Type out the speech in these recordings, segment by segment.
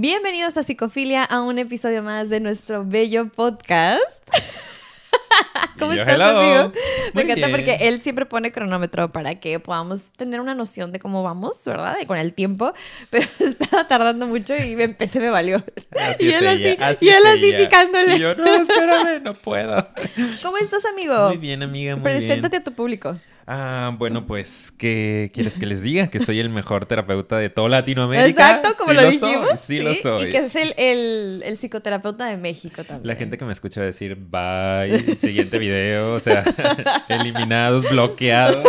Bienvenidos a Psicofilia, a un episodio más de nuestro bello podcast. ¿Cómo estás, amigo? Me encanta bien. porque él siempre pone cronómetro para que podamos tener una noción de cómo vamos, ¿verdad? Y con el tiempo, pero estaba tardando mucho y me empecé, me valió. Así y él así, y es él así picándole. Y yo, no, espérame, no puedo. ¿Cómo estás, amigo? Muy bien, amiga, muy Preséntate bien. a tu público. Ah, bueno, pues, ¿qué quieres que les diga? Que soy el mejor terapeuta de toda Latinoamérica. Exacto, como Sí lo dijimos. sí, lo soy. Y que es el, el, el psicoterapeuta de México también. La gente que me escucha decir, bye, siguiente video, o sea, eliminados, bloqueados.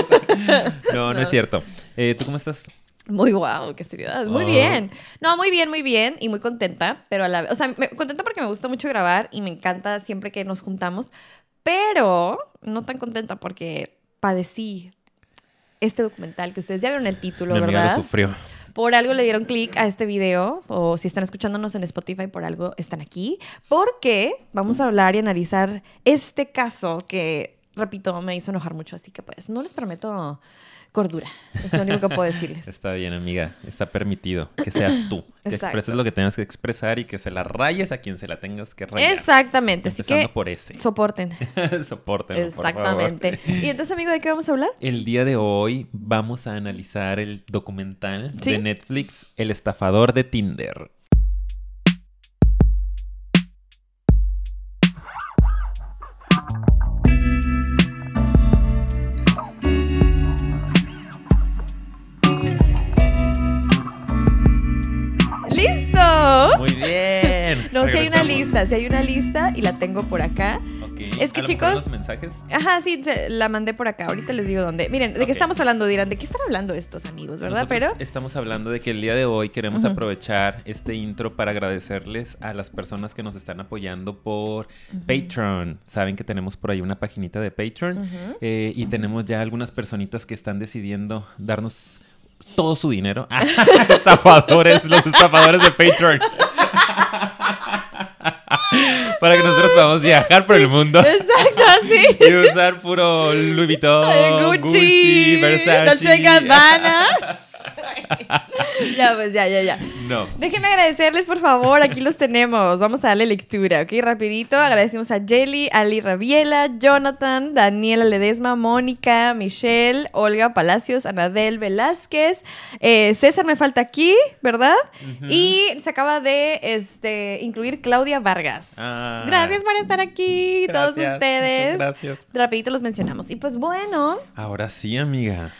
No, no, es cierto. Eh, ¿Tú cómo estás? Muy guau, qué seriedad. Muy Oh. bien. No, muy bien, muy bien. Y muy contenta. Pero a la vez. O sea, me- contenta porque me gusta mucho grabar y me encanta siempre que nos juntamos. Pero no tan contenta porque padecí este documental que ustedes ya vieron el título, Mi amiga ¿verdad? lo sufrió. Por algo le dieron clic a este video, o si están escuchándonos en Spotify, por algo están aquí, porque vamos a hablar y analizar este caso que, repito, me hizo enojar mucho, así que pues no les prometo cordura, es lo único que puedo decirles. Está bien, amiga. Está permitido que seas tú. Que Exacto. expreses lo que tengas que expresar y que se la rayes a quien se la tengas que rayar. Exactamente, así Empezando que por ese. soporten. Por favor. Exactamente. Y entonces, amigo, ¿de qué vamos a hablar? El día de hoy vamos a analizar el documental ¿Sí? de Netflix, El estafador de Tinder. Hay una lista, si hay una lista y la tengo por acá. Ok. Es que, ¿A lo mejor chicos- los mensajes? Ajá, sí, la mandé por acá. Ahorita les digo dónde. Miren, ¿de qué estamos hablando? Dirán, ¿de qué están hablando estos amigos, verdad? Nosotros Pero estamos hablando de que el día de hoy queremos aprovechar este intro para agradecerles a las personas que nos están apoyando por Patreon. Saben que tenemos por ahí una paginita de Patreon eh, y tenemos ya algunas personitas que están decidiendo darnos todo su dinero. estafadores, los estafadores de Patreon. para que nosotros podamos viajar por el mundo Exacto, sí. y usar puro Louis Vuitton, Gucci, Gucci, Versace. Dolce Gabbana. ya, pues ya, ya, ya. No. Déjenme agradecerles, por favor. Aquí los tenemos. Vamos a darle lectura, ¿ok? Rapidito. Agradecemos a Jelly, Ali Rabiela, Jonathan, Daniela Ledesma, Mónica, Michelle, Olga Palacios, Anabel Velázquez. eh, César me falta aquí, ¿verdad? Y se acaba de este, incluir Claudia Vargas. Ah. Gracias por estar aquí, todos ustedes. muchas gracias. Rapidito los mencionamos. Y pues bueno, Ahora sí, amiga.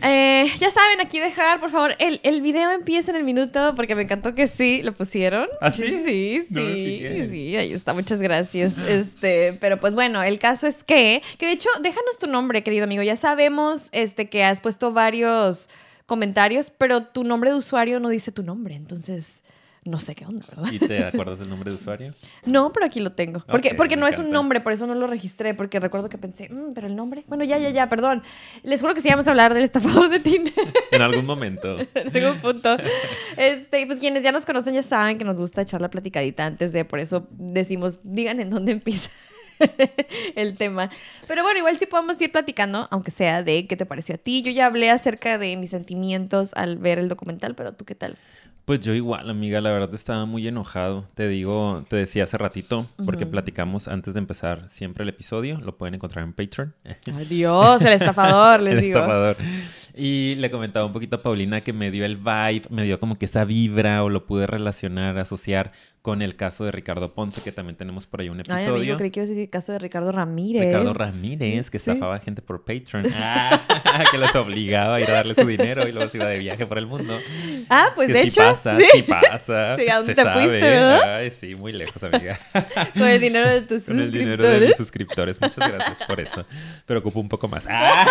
Eh, ya saben, aquí dejar, por favor, el, el video empieza en el minuto porque me encantó que sí, lo pusieron. ¿Ah, sí? Sí, No sí, sí, ahí está, muchas gracias. Este, pero pues bueno, el caso es que, que de hecho, déjanos tu nombre, querido amigo. Ya sabemos este, que has puesto varios comentarios, pero tu nombre de usuario no dice tu nombre, entonces no sé qué onda, ¿verdad? ¿Y te acuerdas del nombre de usuario? No, pero aquí lo tengo. Porque, porque no es un nombre, por eso no lo registré, porque recuerdo que pensé, "Mm, pero el nombre. Bueno, ya, ya, ya, perdón. Les juro que sí vamos a hablar del estafador de Tinder En algún momento. en algún punto. Este, pues quienes ya nos conocen ya saben que nos gusta echar la platicadita antes de, por eso decimos, digan en dónde empieza. el tema. Pero bueno, igual sí podemos ir platicando, aunque sea de qué te pareció a ti. Yo ya hablé acerca de mis sentimientos al ver el documental, pero tú qué tal? Pues yo igual, amiga, la verdad estaba muy enojado. Te digo, te decía hace ratito, porque platicamos antes de empezar siempre el episodio. Lo pueden encontrar en Patreon. Adiós, el estafador, les el digo. estafador. Y le comentaba un poquito a Paulina que me dio el vibe, me dio como que esa vibra o lo pude relacionar, asociar con el caso de Ricardo Ponce, que también tenemos por ahí un Ay, episodio. amigo, creí que ibas a decir el caso de Ricardo Ramírez. Ricardo Ramírez, que Sí. estafaba gente por Patreon. Ah, que los obligaba a ir a darle su dinero y luego se iba de viaje por el mundo. Ah, pues que de sí hecho, pasa, sí, sí, pasa. Sí, ¿a dónde te fuiste, sabe. verdad? Ay, sí, muy lejos, amiga. con el dinero de tus Con el dinero de mis suscriptores. suscriptores. Muchas gracias por eso. Pero ocupo un poco más. Ah.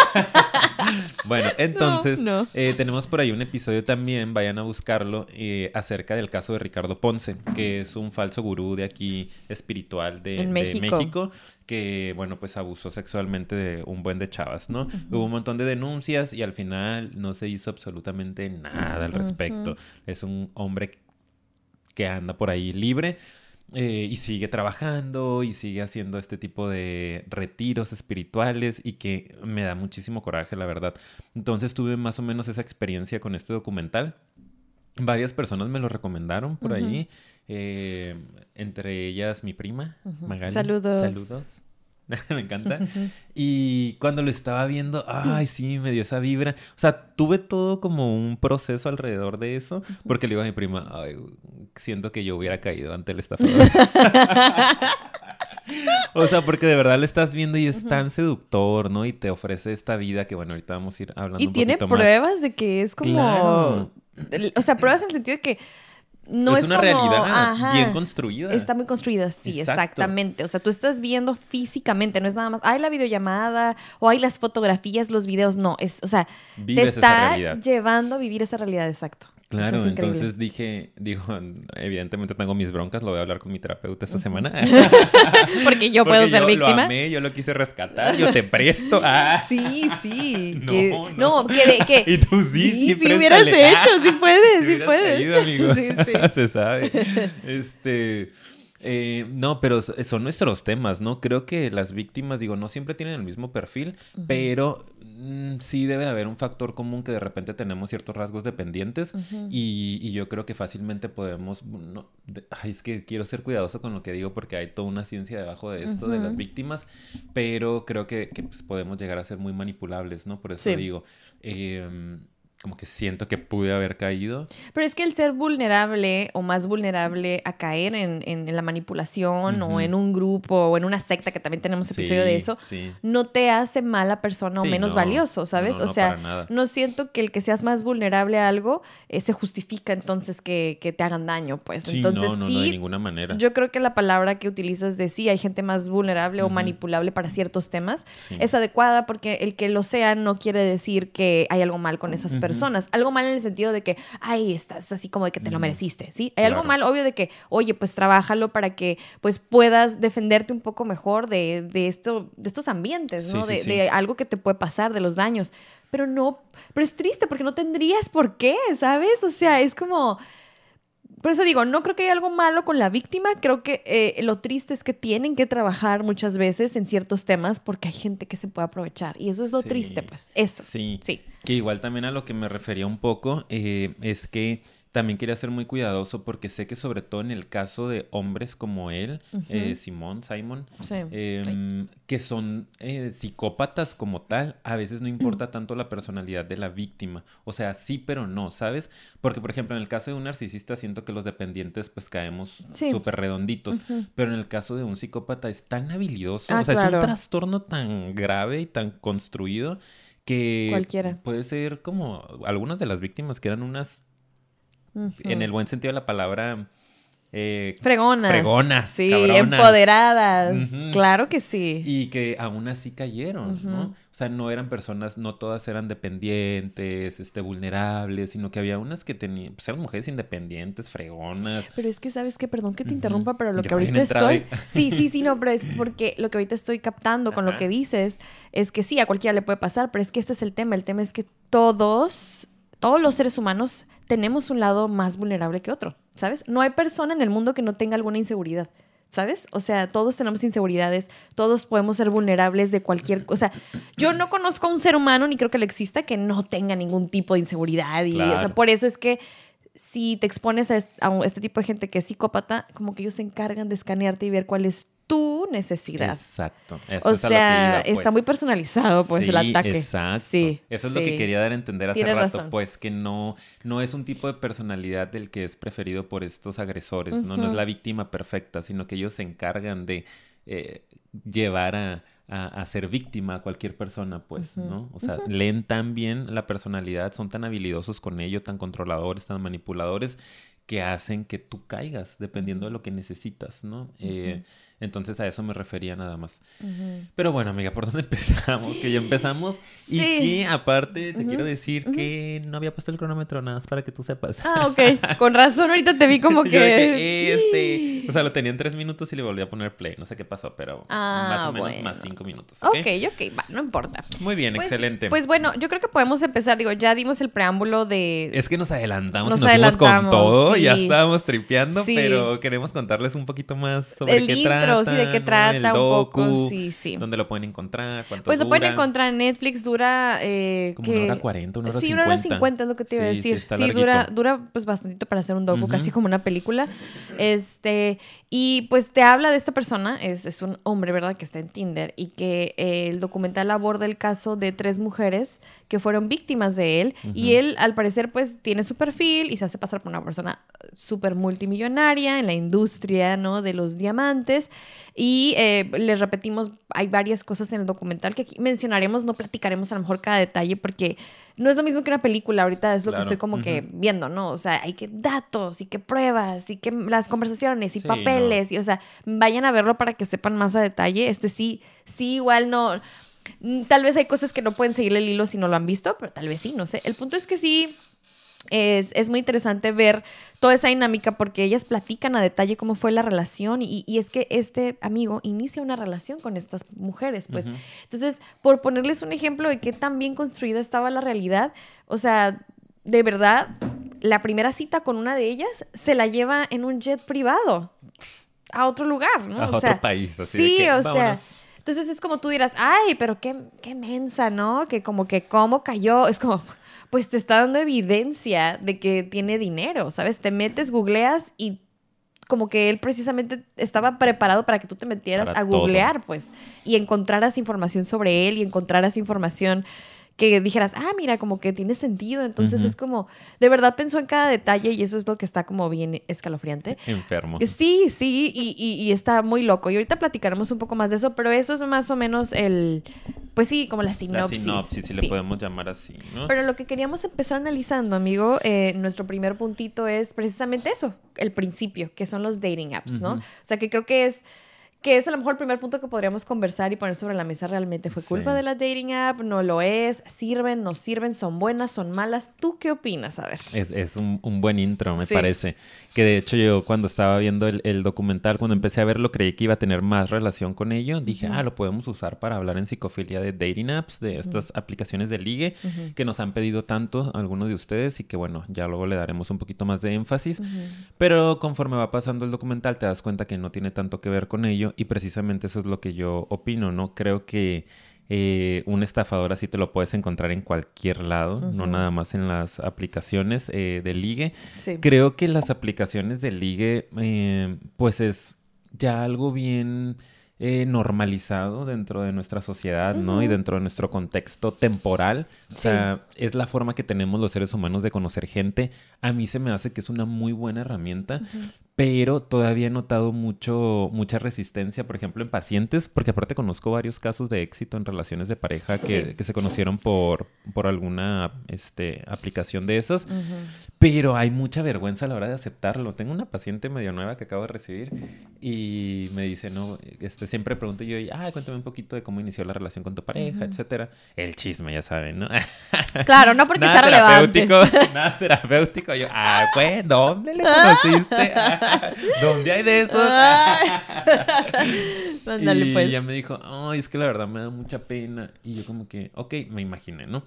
Bueno, entonces, no. eh, tenemos por ahí un episodio también, vayan a buscarlo, eh, acerca del caso de Ricardo Ponce, que es un falso gurú de aquí espiritual de, México. México, que, bueno, pues abusó sexualmente de un buen de chavas, ¿no? Hubo un montón de denuncias y al final no se hizo absolutamente nada al respecto. Es un hombre que anda por ahí libre. Eh, y sigue trabajando y sigue haciendo este tipo de retiros espirituales y que me da muchísimo coraje, la verdad. Entonces tuve más o menos esa experiencia con este documental. varias personas me lo recomendaron por Ujú. ahí. eh, entre ellas mi prima. Magali. Saludos. Saludos. me encanta. Y cuando lo estaba viendo, ay, sí, me dio esa vibra. O sea, tuve todo como un proceso alrededor de eso, porque le digo a mi prima, ay, siento que yo hubiera caído ante el estafador. o sea, porque de verdad lo estás viendo y es tan seductor, ¿no? Y te ofrece esta vida que, bueno, ahorita vamos a ir hablando Y un tiene poquito más. pruebas de que es como... Claro. O sea, pruebas en el sentido de que no es, es una como- realidad Ajá. bien construida. Está muy construida, sí, Exacto. exactamente. O sea, tú estás viendo físicamente, no es nada más, hay la videollamada o hay las fotografías, los videos, no, es, o sea, Vives te está llevando a vivir esa realidad, exacto. Claro, es entonces dije, digo, evidentemente tengo mis broncas, lo voy a hablar con mi terapeuta esta semana. Porque yo puedo ser víctima. Lo amé, yo lo quise rescatar, yo te presto. Ah. Sí, sí. No, que, no. no, que, de- que Y tú sí, sí, sí, hubieras hecho, sí puedes, Sí puedes. amigo. Sí, sí. Se sabe. Este. Eh, no, pero son nuestros temas, ¿no? Creo que las víctimas, digo, no siempre tienen el mismo perfil, pero mm, sí debe haber un factor común que de repente tenemos ciertos rasgos dependientes y, y yo creo que fácilmente podemos... no, de- ay, es que quiero ser cuidadoso con lo que digo porque hay toda una ciencia debajo de esto, de las víctimas, pero creo que, que, pues, podemos llegar a ser muy manipulables, ¿no? Por eso Sí. digo, eh, como que siento que pude haber caído. Pero es que el ser vulnerable o más vulnerable a caer en, en- en la manipulación Ujú. o en un grupo o en una secta, que también tenemos episodio de Sí, eso, Sí. no te hace mala persona o Sí, menos no. valioso, ¿sabes? No, o no, sea, para nada. no siento que el que seas más vulnerable a algo eh, se justifica entonces que, que te hagan daño, pues. Entonces no, no, sí, no, de ninguna manera. yo creo que la palabra que utilizas de sí, hay gente más vulnerable o Ujú. manipulable para ciertos temas, es adecuada porque el que lo sea no quiere decir que hay algo mal con esas Ujú. Personas. Algo mal en el sentido de que, ay, estás así como de que te lo mereciste, ¿sí? Hay algo mal, obvio, de que, oye, pues trabájalo para que pues puedas defenderte un poco mejor de, de esto, de estos ambientes, ¿no? Sí, sí, de, de algo que te puede pasar, de los daños. Pero no, pero es triste porque no tendrías por qué, ¿sabes? O sea, es como... Por eso digo, no creo que haya algo malo con la víctima, creo que eh, lo triste es que tienen que trabajar muchas veces en ciertos temas porque hay gente que se puede aprovechar y eso es lo Sí. triste, pues, eso. Sí. Sí. Que igual también a lo que me refería un poco eh, es que también quería ser muy cuidadoso porque sé que sobre todo en el caso de hombres como él, eh. Simón, Simon, Sí. em, que son eh, psicópatas como tal, a veces no importa tanto la personalidad de la víctima. O sea, sí, pero no, ¿sabes? Porque, por ejemplo, en el caso de un narcisista siento que los dependientes pues caemos Sí. súper redonditos. Pero en el caso de un psicópata es tan habilidoso, Ah, o sea, es un trastorno tan grave y tan construido que Cualquiera. puede ser como algunas de las víctimas que eran unas, En el buen sentido de la palabra, eh, Fregonas. Fregonas, Sí, cabronas. empoderadas. Claro que sí. y que aún así cayeron, ¿no? O sea, no eran personas, no todas eran dependientes, este, vulnerables, sino que había unas que tenían, pues eran mujeres independientes, fregonas. Pero es que, ¿sabes qué? Perdón que te interrumpa, pero lo Yo que ahorita estoy... Sí, sí, sí, no, pero es porque lo que ahorita estoy captando con lo que dices es que sí, a cualquiera le puede pasar, pero es que este es el tema. El tema es que todos, todos los seres humanos tenemos un lado más vulnerable que otro, ¿sabes? No hay persona en el mundo que no tenga alguna inseguridad. ¿Sabes? O sea, todos tenemos inseguridades, todos podemos ser vulnerables de cualquier cosa. Yo no conozco a un ser humano, ni creo que le exista, que no tenga ningún tipo de inseguridad. Y, o sea, Claro. por eso es que si te expones a, est- a este tipo de gente que es psicópata, como que ellos se encargan de escanearte y ver cuál es tu necesidad. Exacto. Eso o es sea, está pues. muy personalizado, pues, el ataque. Exacto. Sí. Eso es lo que quería dar a entender hace Tienes rato, razón. pues que no, no es un tipo de personalidad del que es preferido por estos agresores, ¿no? No es la víctima perfecta, sino que ellos se encargan de eh, llevar a, a- a ser víctima a cualquier persona, pues. ¿no? O sea, leen tan bien la personalidad, son tan habilidosos con ello, tan controladores, tan manipuladores, que hacen que tú caigas dependiendo de lo que necesitas, ¿no? Eh, entonces a eso me refería nada más. Pero bueno, amiga, ¿por dónde empezamos? Que ya empezamos. Y que aparte te quiero decir que no había puesto el cronómetro nada más para que tú sepas. Ah, ok. Con razón, ahorita te vi como que... este, o sea, lo tenía en tres minutos y le volví a poner play. No sé qué pasó, pero Ah, más o menos bueno. más cinco minutos. ¿ok? Ok, ok, va, no importa. Muy bien, Pues- excelente. Pues bueno, yo creo que podemos empezar. Digo, ya dimos el preámbulo de... es que nos adelantamos Nos y nos fuimos con adelantamos, todo. Ya sí. estábamos tripeando, Sí. pero queremos contarles un poquito más sobre el qué intro, Claro, sí, de qué trata un poco, sí, sí. ¿Dónde lo pueden encontrar? ¿Cuánto Pues lo pueden encontrar en Netflix, dura... Eh, Como que... una hora cuarenta, una hora Sí, cincuenta. una hora cincuenta es lo que te iba a Sí, sí, decir. Sí, dura, dura pues bastantito para hacer un docu, Ujú. casi como una película. Este, y pues te habla de esta persona, es, es un hombre, ¿verdad? Que está en Tinder y que eh, el documental aborda el caso de tres mujeres que fueron víctimas de él y él al parecer pues tiene su perfil y se hace pasar por una persona súper multimillonaria en la industria, ¿no? De los diamantes y eh, les repetimos, hay varias cosas en el documental que aquí mencionaremos, no platicaremos a lo mejor cada detalle porque no es lo mismo que una película, ahorita es lo Claro, que estoy como que ujú. viendo, ¿no? O sea, hay que datos y que pruebas y que las conversaciones y Sí, papeles y, o sea, vayan a verlo para que sepan más a detalle. Este sí, sí, igual no. mm, Tal vez hay cosas que no pueden seguirle el hilo si no lo han visto, pero tal vez sí, no sé. El punto es que sí. Es, es muy interesante ver toda esa dinámica porque ellas platican a detalle cómo fue la relación y, y es que este amigo inicia una relación con estas mujeres, pues. Entonces, por ponerles un ejemplo de qué tan bien construida estaba la realidad, o sea, de verdad, la primera cita con una de ellas se la lleva en un jet privado a otro lugar, ¿no? A o otro sea, país, así de sí, que, o sea. Entonces es como tú dirás, ay, pero qué, qué mensa, ¿no? Que como que cómo cayó, es como, pues te está dando evidencia de que tiene dinero, ¿sabes? Te metes, googleas y como que él precisamente estaba preparado para que tú te metieras Para a todo. googlear, pues, y encontraras información sobre él y encontraras información que dijeras, ah, mira, como que tiene sentido. Entonces es como, de verdad pensó en cada detalle y eso es lo que está como bien escalofriante. Enfermo. Sí, sí, y, y- y está muy loco. Y ahorita platicaremos un poco más de eso, pero eso es más o menos el, pues sí, como la La sinopsis. sinopsis, si le sí. podemos llamar así, ¿no? Pero lo que queríamos empezar analizando, amigo, eh, nuestro primer puntito es precisamente eso, el principio, que son los dating apps, ¿no? O sea, que creo que es que es a lo mejor el primer punto que podríamos conversar y poner sobre la mesa realmente fue culpa Sí. de la dating app, no lo es, sirven, no sirven, son buenas, son malas. ¿Tú qué opinas? A ver. Es, es un, un buen intro, me Sí. parece. Que de hecho yo cuando estaba viendo el, el documental, cuando empecé a verlo, creí que iba a tener más relación con ello. Dije, Ujú. ah, lo podemos usar para hablar en psicofilia de dating apps, de estas aplicaciones de ligue Ujú. que nos han pedido tanto algunos de ustedes y que bueno, ya luego le daremos un poquito más de énfasis. Pero conforme va pasando el documental te das cuenta que no tiene tanto que ver con ello y precisamente eso es lo que yo opino, ¿no? Creo que eh, un estafador así te lo puedes encontrar en cualquier lado, no nada más en las aplicaciones eh, de ligue. Sí. Creo que las aplicaciones de ligue eh, pues es ya algo bien normalizado dentro de nuestra sociedad, ¿no? Y dentro de nuestro contexto temporal. O Sí. sea, es la forma que tenemos los seres humanos de conocer gente. A mí se me hace que es una muy buena herramienta. Pero todavía he notado mucho, mucha resistencia, por ejemplo, en pacientes, porque aparte conozco varios casos de éxito en relaciones de pareja que, Sí. que se conocieron por, por alguna este, aplicación de esas. Pero hay mucha vergüenza a la hora de aceptarlo. Tengo una paciente medio nueva que acabo de recibir y me dice, no, este, siempre pregunto yo, ah, cuéntame un poquito de cómo inició la relación con tu pareja, Ujú. etcétera. El chisme, ya saben, ¿no? Claro, no porque nada sea relevante. terapéutico, nada terapéutico. Yo, ah, pues, ¿dónde le conociste? ¿Dónde hay de esos? Ay. Ándale, y pues. ella me dijo, ay, es que la verdad me da mucha pena. Y yo como que, ok, me imaginé, ¿no?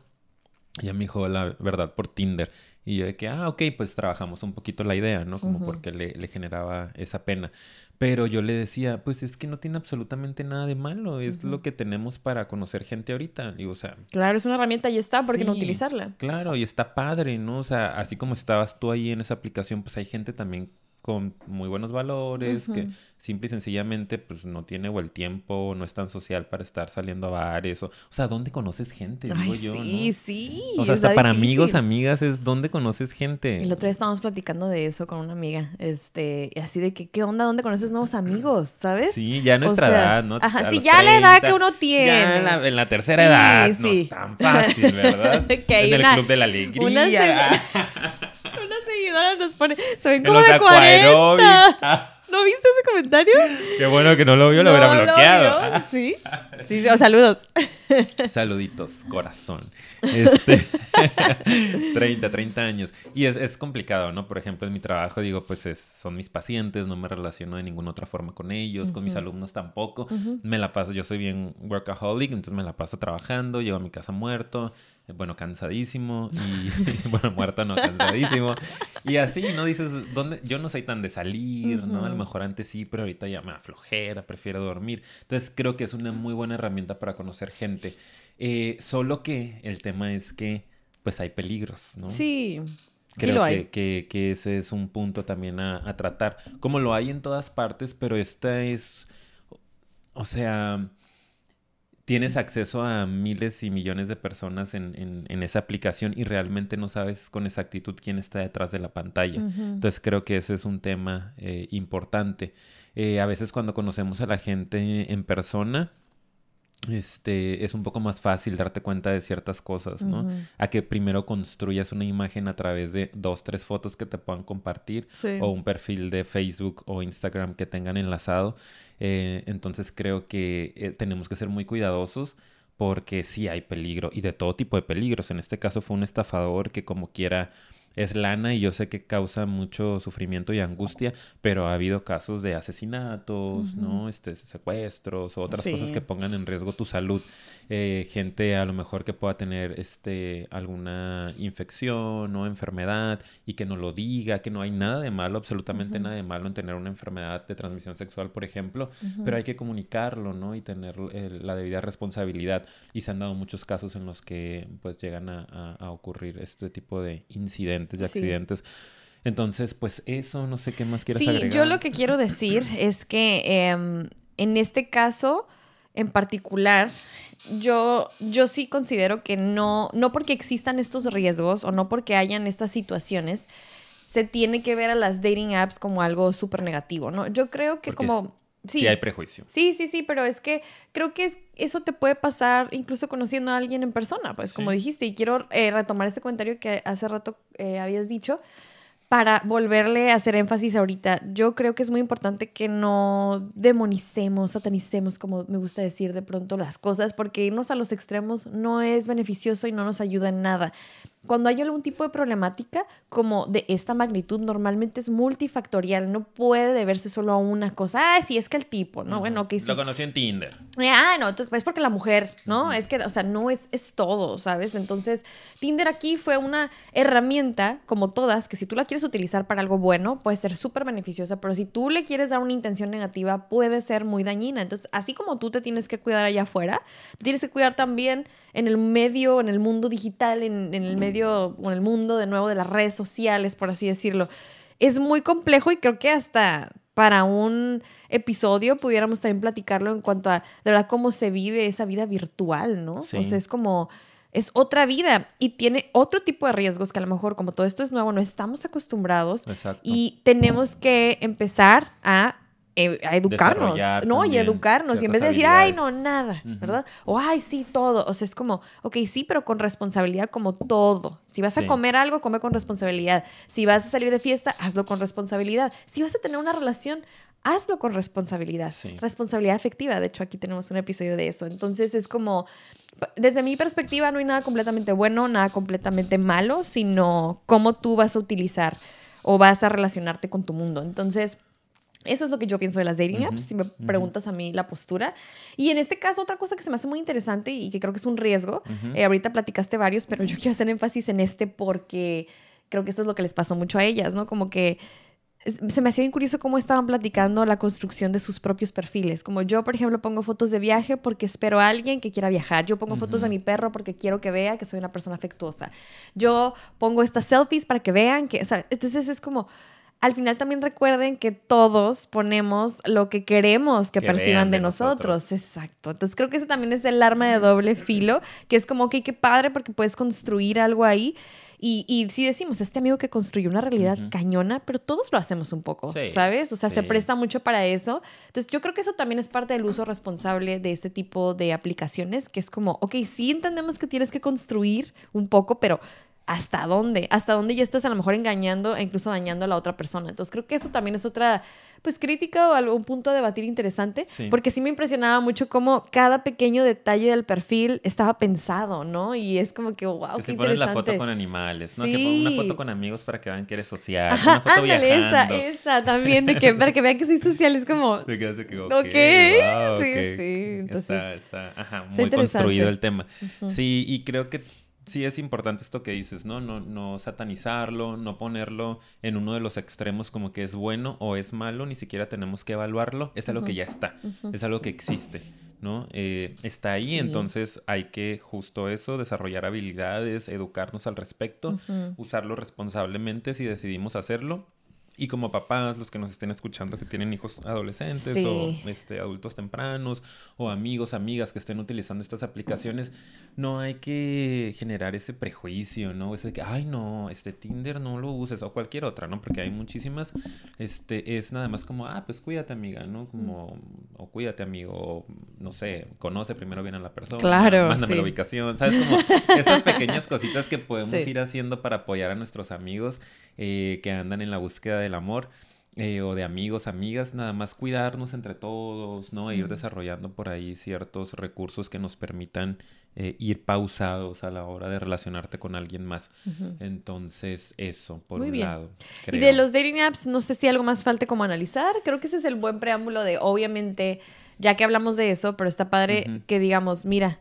Ella me dijo la verdad por Tinder. Y yo de que, ah, ok, pues trabajamos un poquito la idea, ¿no? Como Ujú. porque le, le generaba esa pena. Pero yo le decía, pues es que no tiene absolutamente nada de malo. Es Ujú. lo que tenemos para conocer gente ahorita. Digo, o sea, Claro, es una herramienta y está, ¿por qué no Sí, utilizarla? Claro, y está padre, ¿no? O sea, así como estabas tú ahí en esa aplicación, pues hay gente también con muy buenos valores, que simple y sencillamente pues no tiene o el tiempo, no es tan social para estar saliendo a bares o, o sea, ¿dónde conoces gente? Digo Ay, yo, sí, ¿no? sí. O sea, hasta para difícil. amigos, amigas es ¿dónde conoces gente? El otro día estábamos platicando de eso con una amiga, este, así de que, ¿qué onda? ¿Dónde conoces nuevos amigos? ¿Sabes? Sí, ya a nuestra O sea, edad, ¿no? ajá, A sí, ya la edad 30, que uno tiene. Ya en la, en la tercera Sí, edad, no sí. es tan fácil, ¿verdad? Que hay en el una- Club de la Alegría. Una seguidora nos pone, se ven en como de 40. Aquaerobics. Ah, ¿No viste ese comentario? Qué bueno que no lo vio, lo No hubiera lo bloqueado. vio. Sí. Sí, sí, oh, saludos. Saluditos, corazón. Este, 30, 30 años. Y es, es, complicado, ¿no? Por ejemplo, en mi trabajo digo, pues es, son mis pacientes, no me relaciono de ninguna otra forma con ellos, con mis alumnos tampoco. Me la paso, yo soy bien workaholic, entonces me la paso trabajando, llego a mi casa muerto, bueno, cansadísimo y, bueno, muerto no, cansadísimo. Y así, ¿no? Dices, ¿dónde? Yo no soy tan de salir, ¿no? A lo mejor antes sí, pero ahorita ya me aflojera, prefiero dormir. Entonces creo que es una muy buena herramienta para conocer gente. Eh, solo que el tema es que, pues hay peligros, ¿no? Sí. Creo sí lo hay. Que, que, ese es un punto también a, a tratar. Como lo hay en todas partes, pero esta es, o sea, tienes acceso a miles y millones de personas en, en, esa aplicación y realmente no sabes con exactitud quién está detrás de la pantalla. Entonces creo que ese es un tema eh, importante. Eh, a veces cuando conocemos a la gente en persona, este, es un poco más fácil darte cuenta de ciertas cosas, ¿no? A que primero construyas una imagen a través de dos, tres fotos que te puedan compartir o un perfil de Facebook o Instagram que tengan enlazado. Eh, entonces creo que eh, tenemos que ser muy cuidadosos porque sí hay peligro y de todo tipo de peligros. En este caso fue un estafador que como quiera es lana y yo sé que causa mucho sufrimiento y angustia, pero ha habido casos de asesinatos, ¿no? Este, secuestros o otras cosas que pongan en riesgo tu salud. Eh, gente a lo mejor que pueda tener este, alguna infección o enfermedad y que no lo diga, que no hay nada de malo, absolutamente nada de malo en tener una enfermedad de transmisión sexual, por ejemplo, pero hay que comunicarlo, ¿no? Y tener la debida responsabilidad. Y se han dado muchos casos en los que pues llegan a, a ocurrir este tipo de incidentes y accidentes. Entonces, pues eso, no sé qué más quieras sí, yo lo que quiero decir es que em, en este caso en particular, yo, yo sí considero que no, no porque existan estos riesgos o no porque hayan estas situaciones, se tiene que ver a las dating apps como algo súper negativo, ¿no? Yo creo que como... Sí, hay prejuicio. Sí, sí, sí, pero es que creo que es, eso te puede pasar incluso conociendo a alguien en persona, pues como dijiste, y quiero eh, retomar este comentario que hace rato eh, habías dicho para volverle a hacer énfasis ahorita, yo creo que es muy importante que no demonicemos, satanicemos, como me gusta decir de pronto las cosas, porque irnos a los extremos no es beneficioso y no nos ayuda en nada cuando hay algún tipo de problemática como de esta magnitud, normalmente es multifactorial, no puede deberse solo a una cosa. Ah, sí, es que el tipo, ¿no? Bueno, que sí. Lo conocí en Tinder. Ah, no, entonces es porque la mujer, ¿no? Es que, o sea, no es, es todo, ¿sabes? Entonces, Tinder aquí fue una herramienta, como todas, que si tú la quieres utilizar para algo bueno, puede ser súper beneficiosa, pero si tú le quieres dar una intención negativa, puede ser muy dañina. Entonces, así como tú te tienes que cuidar allá afuera, tienes que cuidar también en el medio, en el mundo digital, en, el medio, en el mundo de nuevo de las redes sociales, por así decirlo. Es muy complejo y creo que hasta para un episodio pudiéramos también platicarlo en cuanto a de verdad cómo se vive esa vida virtual, ¿no? O sea, es como es otra vida y tiene otro tipo de riesgos que a lo mejor como todo esto es nuevo no estamos acostumbrados y tenemos que empezar a eh, a educarnos, ¿no? y educarnos. Y en vez de decir, ay, no, nada, ¿verdad? O, ay, sí, todo. O sea, es como, ok, sí, pero con responsabilidad como todo. Si vas a comer algo, come con responsabilidad. Si vas a salir de fiesta, hazlo con responsabilidad. Si vas a tener una relación, hazlo con responsabilidad. Responsabilidad afectiva. De hecho, aquí tenemos un episodio de eso. Entonces, es como, desde mi perspectiva, no hay nada completamente bueno, nada completamente malo, sino cómo tú vas a utilizar o vas a relacionarte con tu mundo. Entonces, eso es lo que yo pienso de las dating apps, si me preguntas a mí la postura. Y en este caso, otra cosa que se me hace muy interesante y que creo que es un riesgo, eh, ahorita platicaste varios, pero yo quiero hacer énfasis en este porque creo que esto es lo que les pasó mucho a ellas, ¿no? Como que se me hacía bien curioso cómo estaban platicando la construcción de sus propios perfiles. Como yo, por ejemplo, pongo fotos de viaje porque espero a alguien que quiera viajar. Yo pongo fotos de mi perro porque quiero que vea que soy una persona afectuosa. Yo pongo estas selfies para que vean que, ¿sabes? Entonces es como al final también recuerden que todos ponemos lo que queremos que, perciban de, nosotros. Exacto. Entonces creo que ese también es el arma de doble filo, que es como, ok, qué padre porque puedes construir algo ahí. Y, y si decimos, este amigo que construyó una realidad cañona, pero todos lo hacemos un poco, ¿sabes? O sea, se presta mucho para eso. Entonces yo creo que eso también es parte del uso responsable de este tipo de aplicaciones, que es como, ok, sí entendemos que tienes que construir un poco, pero hasta dónde, hasta dónde ya estás a lo mejor engañando e incluso dañando a la otra persona. Entonces creo que eso también es otra, pues crítica o algún punto a debatir interesante, Sí. porque sí me impresionaba mucho cómo cada pequeño detalle del perfil estaba pensado, ¿no? Y es como que, wow, que qué si pones la foto con animales, ¿no? Que pongas una Sí. foto con amigos para que vean que eres social, Ajá, una foto ándale, esa, viajando. esa también, de que para que vean que soy social, es como, de que, ok, Ok, wow, sí, ok. sí, entonces, está, está, ajá, muy construido el tema. Sí, y creo que sí es importante esto que dices, ¿no? No, no satanizarlo, no ponerlo en uno de los extremos como que es bueno o es malo, ni siquiera tenemos que evaluarlo, es algo que ya está, es algo que existe, ¿no? Eh, está ahí, Sí. entonces hay que justo eso, desarrollar habilidades, educarnos al respecto, usarlo responsablemente si decidimos hacerlo. Y como papás, los que nos estén escuchando que tienen hijos adolescentes Sí. o este, adultos tempranos o amigos, amigas que estén utilizando estas aplicaciones, no hay que generar ese prejuicio, ¿no? Ese de que, ay, no, este Tinder no lo uses o cualquier otra, ¿no? Porque hay muchísimas, este, es nada más como, ah, pues cuídate, amiga, ¿no? Como, o cuídate, amigo, o no sé, conoce primero bien a la persona. Claro, Mándame sí. la ubicación, ¿sabes? Como estas pequeñas cositas que podemos Sí. ir haciendo para apoyar a nuestros amigos eh, que andan en la búsqueda del amor. eh, o de amigos, amigas, nada más cuidarnos entre todos, ¿no? E ir desarrollando por ahí ciertos recursos que nos permitan eh, ir pausados a la hora de relacionarte con alguien más. Entonces, eso, por Muy un bien. lado. Y de los dating apps, no sé si algo más falte como analizar. Creo que ese es el buen preámbulo de, obviamente, ya que hablamos de eso, pero está padre que digamos, mira,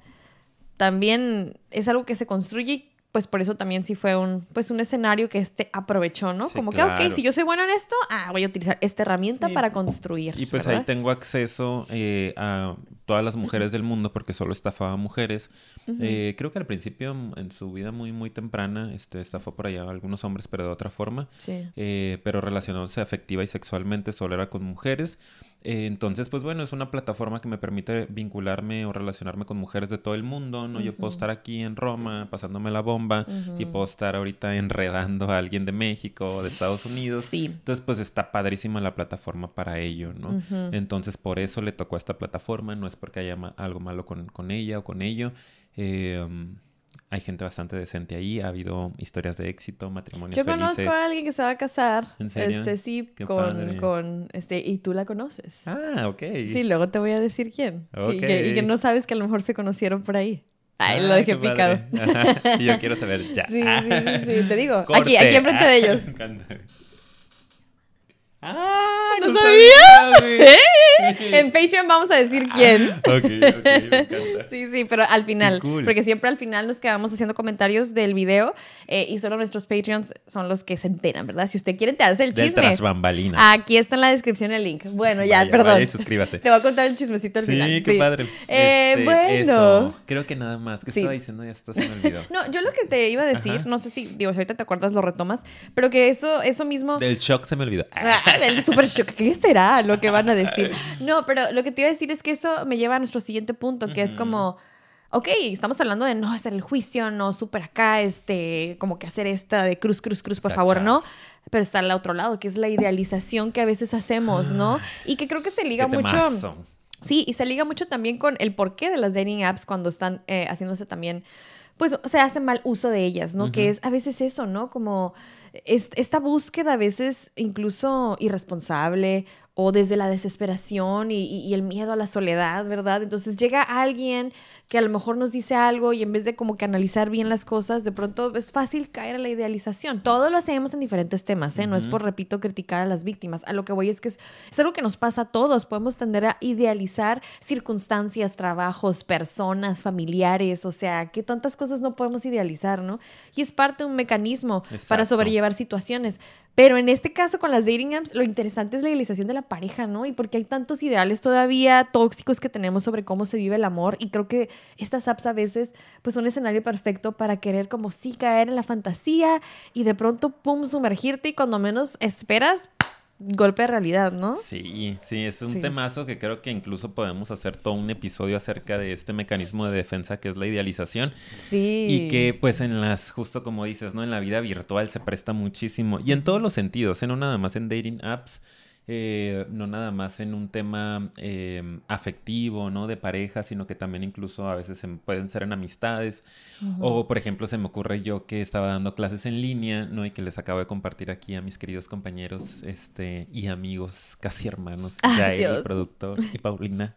también es algo que se construye y pues por eso también sí fue un, pues un escenario que este aprovechó, ¿no? Sí, Como que, claro. ok, si yo soy bueno en esto, ah, voy a utilizar esta herramienta Sí. para construir. Y pues ¿verdad? ahí tengo acceso eh, a todas las mujeres del mundo porque solo estafaba mujeres. Eh, creo que al principio, mm, en su vida muy, muy temprana, este, estafó por allá a algunos hombres, pero de otra forma. Sí. Eh, pero relacionándose afectiva y sexualmente solo era con mujeres. Eh, entonces, pues bueno, es una plataforma que me permite vincularme o relacionarme con mujeres de todo el mundo, ¿no? Yo puedo estar aquí en Roma pasándome la bomba y puedo estar ahorita enredando a alguien de México o de Estados Unidos. Sí. Entonces, pues está padrísima la plataforma para ello, ¿no? Entonces, por eso le tocó a esta plataforma, no es porque haya ma- algo malo con, con ella o con ello. Eh, um, hay gente bastante decente ahí, ha habido historias de éxito, matrimonios Yo felices. conozco a alguien que se va a casar. ¿En serio? Este, sí, Qué con, padre. con, este, y tú la conoces. Ah, ok. Sí, luego te voy a decir quién. Y, que, y que no sabes que a lo mejor se conocieron por ahí. Ay, Ah, lo dejé picado. Yo quiero saber ya. Sí, sí, sí, sí, te digo. Aquí, Corte. aquí enfrente de ellos. Ah, ¿No sabía, güey. En Patreon vamos a decir quién. Ok, ok, me encanta. Sí, sí, pero al final, Qué cool. porque siempre al final nos quedamos haciendo comentarios del video eh, y solo nuestros Patreons son los que se enteran, ¿verdad? Si usted quiere enterarse del Del chisme, tras bambalinas. aquí está en la descripción el link. Bueno, ya, Vaya, perdón. vaya suscríbase. Te voy a contar el chismecito al Sí, final. qué padre. Eh, Este, bueno. eso. Creo que nada más. ¿Qué Sí. estaba diciendo? Ya está, se me olvidó. No, yo lo que te iba a decir, Ajá. no sé si, digo, si ahorita te acuerdas, lo retomas, pero que eso, eso mismo... Del shock se me olvidó. Ah, el super shock. ¿Qué será lo que van a decir? No, pero lo que te iba a decir es que eso me lleva a nuestro siguiente punto, que es como, ok, estamos hablando de no en el juicio, no súper acá, este, como que hacer esta de cruz, cruz, cruz, por favor, ¿no? Pero está al otro lado, que es la idealización que a veces hacemos, ¿no? Y que creo que se liga mucho... Sí, y se liga mucho también con el porqué de las dating apps cuando están eh, haciéndose también, pues se hace mal uso de ellas, ¿no? Que es a veces eso, ¿no? Como esta búsqueda a veces incluso irresponsable o desde la desesperación y, y- y el miedo a la soledad, ¿verdad? Entonces llega alguien que a lo mejor nos dice algo y en vez de como que analizar bien las cosas, de pronto es fácil caer a la idealización. Todo lo hacemos en diferentes temas, ¿eh? No es por, repito, criticar a las víctimas. A lo que voy es que es, es algo que nos pasa a todos. Podemos tender a idealizar circunstancias, trabajos, personas, familiares, o sea, que tantas cosas no podemos idealizar, ¿no? Y es parte de un mecanismo para sobrellevar situaciones. Pero en este caso con las dating apps, lo interesante es la idealización de la pareja, ¿no? Y porque hay tantos ideales todavía tóxicos que tenemos sobre cómo se vive el amor y creo que estas apps a veces pues son un escenario perfecto para querer como sí caer en la fantasía y de pronto pum sumergirte y cuando menos esperas golpe de realidad, ¿no? Sí, sí, es un Sí. temazo que creo que incluso podemos hacer todo un episodio acerca de este mecanismo de defensa que es la idealización Sí. y que pues en las, justo como dices, ¿no? En la vida virtual se presta muchísimo y en todos los sentidos, ¿eh? no nada más en dating apps. Eh, no nada más en un tema eh, afectivo, ¿no? De pareja, sino que también incluso a veces pueden ser en amistades. O, por ejemplo, se me ocurre yo que estaba dando clases en línea, ¿no? Y que les acabo de compartir aquí a mis queridos compañeros este, y amigos, casi hermanos, Jair, el productor, y Paulina.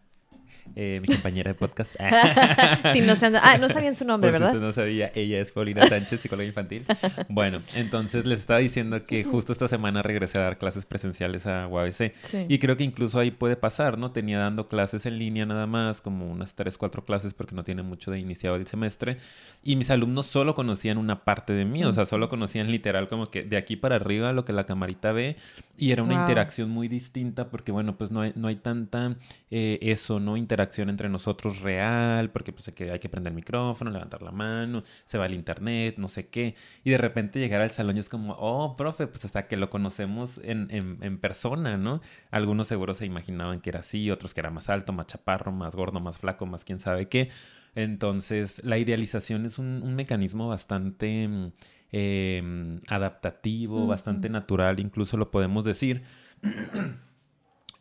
Eh, mi compañera de podcast. sí, no, ah, no sabían su nombre, ¿verdad? no sabía, ella es Paulina Sánchez, psicóloga infantil. Bueno, entonces les estaba diciendo que justo esta semana regresé a dar clases presenciales a UABC. Y creo que incluso ahí puede pasar, ¿no? Tenía dando clases en línea nada más, como unas 3, 4 clases porque no tiene mucho de iniciado el semestre. Y mis alumnos solo conocían una parte de mí, o sea, solo conocían literal como que de aquí para arriba lo que la camarita ve. Y era una interacción muy distinta porque, bueno, pues no hay, no hay tanta eh, eso, ¿no? Interacción entre nosotros real, porque pues hay que, hay que prender el micrófono, levantar la mano, se va al internet, no sé qué. Y de repente llegar al salón y es como, oh, profe, pues hasta que lo conocemos en, en, persona, ¿no? Algunos seguro se imaginaban que era así, otros que era más alto, más chaparro, más gordo, más flaco, más quién sabe qué. Entonces, la idealización es un, mecanismo bastante em, adaptativo, bastante natural, incluso lo podemos decir.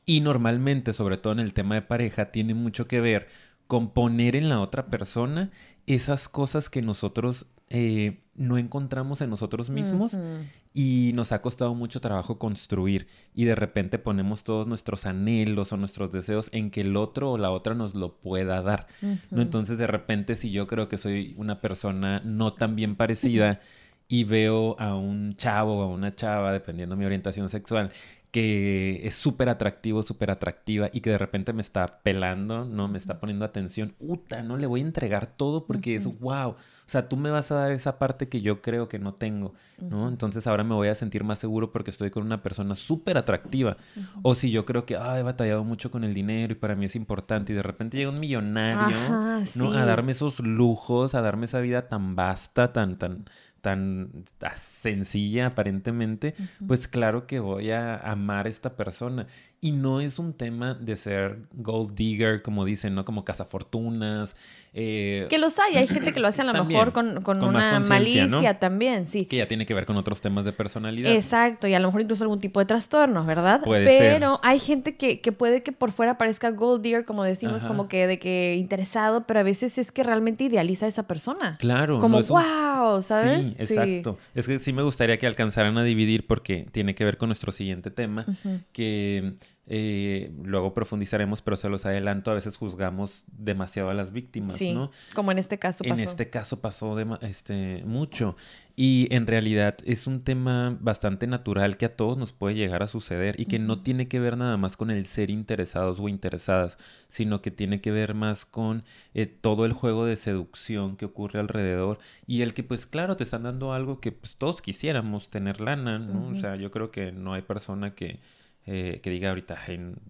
Y normalmente, sobre todo en el tema de pareja, tiene mucho que ver con poner en la otra persona esas cosas que nosotros eh, no encontramos en nosotros mismos y nos ha costado mucho trabajo construir y de repente ponemos todos nuestros anhelos o nuestros deseos en que el otro o la otra nos lo pueda dar. ¿no? Entonces de repente si yo creo que soy una persona no tan bien parecida y veo a un chavo o a una chava, dependiendo de mi orientación sexual, que es súper atractivo, súper atractiva y que de repente me está pelando, ¿no? Me está poniendo atención. Uta, ¿no? Le voy a entregar todo porque es wow. O sea, tú me vas a dar esa parte que yo creo que no tengo, ¿no? Entonces ahora me voy a sentir más seguro porque estoy con una persona súper atractiva. O si yo creo que, ah, he batallado mucho con el dinero y para mí es importante y de repente llega un millonario, ¿no? A darme esos lujos, a darme esa vida tan vasta, tan, tan, tan sencilla aparentemente, pues claro que voy a amar a esta persona. Y no es un tema de ser gold digger, como dicen, ¿no? Como cazafortunas. Eh... Que los hay, hay gente que lo hace a lo mejor con, una malicia también, sí. Que ya tiene que ver con otros temas de personalidad. Exacto, y a lo mejor incluso algún tipo de trastornos, ¿verdad? Puede pero hay gente que, puede que por fuera parezca gold digger, como decimos, como que de que interesado, pero a veces es que realmente idealiza a esa persona. Claro. Como, wow, ¿sabes? Sí, exacto. Es que sí me gustaría que alcanzaran a dividir porque tiene que ver con nuestro siguiente tema, que eh, luego profundizaremos, pero se los adelanto, a veces juzgamos demasiado a las víctimas, sí, Como en este caso pasó. En este caso pasó este, mucho. Y en realidad es un tema bastante natural que a todos nos puede llegar a suceder y que no tiene que ver nada más con el ser interesados o interesadas, sino que tiene que ver más con eh, todo el juego de seducción que ocurre alrededor y el que pues claro te están dando algo que pues todos quisiéramos tener lana, ¿no? O sea, yo creo que no hay persona que eh, que diga ahorita,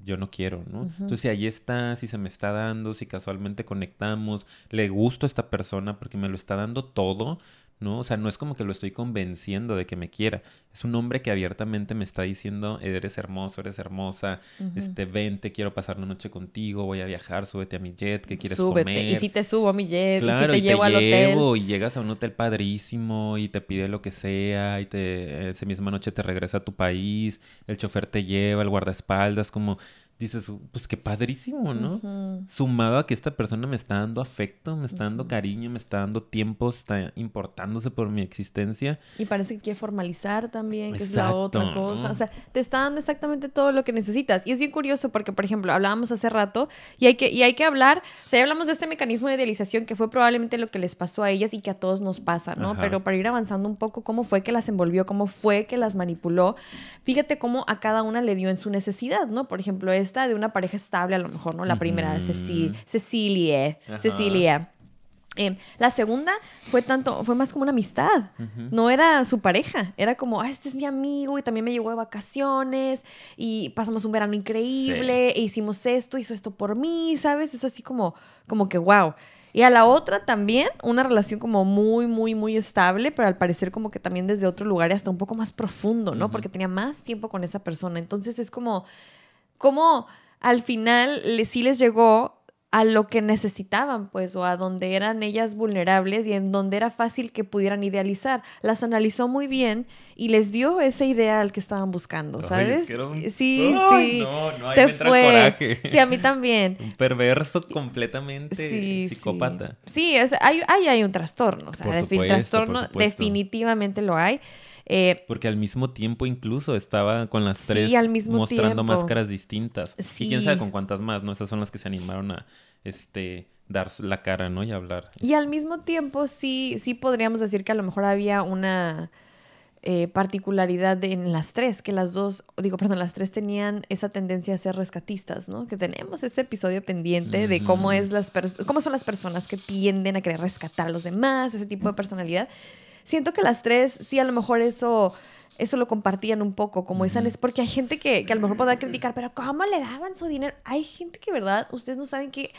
yo no quiero, ¿no? Entonces, si ahí está, si se me está dando, si casualmente conectamos, le gusto a esta persona porque me lo está dando todo, ¿no? O sea, no es como que lo estoy convenciendo de que me quiera. Es un hombre que abiertamente me está diciendo, eres hermoso, eres hermosa, este, vente, quiero pasar la noche contigo, voy a viajar, súbete a mi jet, ¿qué quieres comer? Y si te subo a mi jet, y si te llevo al hotel. Y llegas a un hotel padrísimo y te pide lo que sea y te, esa misma noche te regresa a tu país, el chofer te lleva, el guardaespaldas, como dices, pues qué padrísimo, ¿no? Sumado a que esta persona me está dando afecto, me está dando cariño, me está dando tiempo, está importándose por mi existencia. Y parece que quiere formalizar también, que es la otra cosa. O sea, te está dando exactamente todo lo que necesitas. Y es bien curioso porque, por ejemplo, hablábamos hace rato y hay que, y hay que hablar, o sea, hablamos de este mecanismo de idealización que fue probablemente lo que les pasó a ellas y que a todos nos pasa, ¿no? Pero para ir avanzando un poco, ¿cómo fue que las envolvió? ¿Cómo fue que las manipuló? Fíjate cómo a cada una le dio en su necesidad, ¿no? Por ejemplo, es de una pareja estable, a lo mejor, ¿no? La primera, de Cecilia. Cecilia. Eh, la segunda fue tanto, fue más como una amistad. No era su pareja. Era como, ah, este es mi amigo y también me llevó de vacaciones y pasamos un verano increíble e hicimos esto, hizo esto por mí, ¿sabes? Es así como, como que wow. Y a la otra también, una relación como muy, muy, muy estable, pero al parecer como que también desde otro lugar y hasta un poco más profundo, ¿no? Porque tenía más tiempo con esa persona. Entonces es como, como al final sí les llegó a lo que necesitaban, pues, o a donde eran ellas vulnerables y en donde era fácil que pudieran idealizar. Las analizó muy bien y les dio ese ideal que estaban buscando, ¿sabes? Sí, sí. No, no, Se fue. Sí, a mí también. un perverso completamente psicópata. Sí, o sea, hay, hay, un trastorno. O sea, trastorno definitivamente lo hay. Eh, Porque al mismo tiempo incluso estaba con las tres mostrando máscaras distintas. Sí. Y quién sabe con cuántas más, ¿no? Esas son las que se animaron a este dar la cara, ¿no? Y hablar. Y al mismo tiempo sí, sí podríamos decir que a lo mejor había una eh, particularidad en las tres, que las dos, digo, perdón, las tres tenían esa tendencia a ser rescatistas, ¿no? Que tenemos ese episodio pendiente de cómo, es las cómo son las personas que tienden a querer rescatar a los demás, ese tipo de personalidad siento que las tres, sí, a lo mejor eso eso lo compartían un poco, como esa... Porque hay gente que, que, a lo mejor podrá criticar, pero ¿cómo le daban su dinero? Hay gente que, ¿verdad? Ustedes no saben que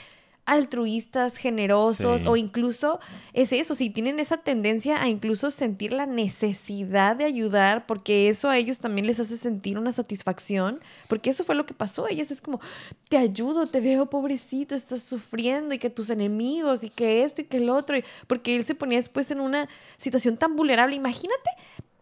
altruistas, generosos o incluso es eso, si tienen esa tendencia a incluso sentir la necesidad de ayudar porque eso a ellos también les hace sentir una satisfacción, porque eso fue lo que pasó, ellas es como, te ayudo, te veo pobrecito, estás sufriendo y que tus enemigos y que esto y que el otro, porque él se ponía después en una situación tan vulnerable, imagínate,